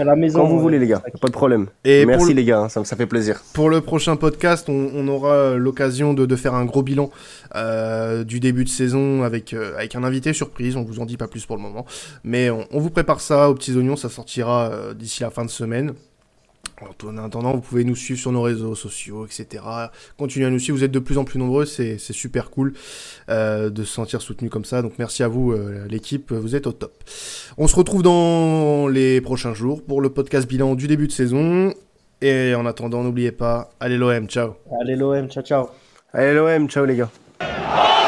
À la maison. Quand vous voulez les gars, pas de problème. Et Merci les gars, ça, ça, fait plaisir. Pour le prochain podcast, on, on aura l'occasion de, de, faire un gros bilan euh, du début de saison avec, euh, avec un invité surprise. On vous en dit pas plus pour le moment. Mais on, on vous prépare ça aux petits oignons, ça sortira d'ici la fin de semaine. En attendant, vous pouvez nous suivre sur nos réseaux sociaux, etc. Continuez à nous suivre, vous êtes de plus en plus nombreux, c'est super cool euh, de se sentir soutenu comme ça. Donc merci à vous, euh, l'équipe, vous êtes au top. On se retrouve dans les prochains jours pour le podcast bilan du début de saison. Et en attendant, n'oubliez pas, allez l'OM, ciao. Allez l'OM, ciao ciao. Allez l'OM, ciao les gars.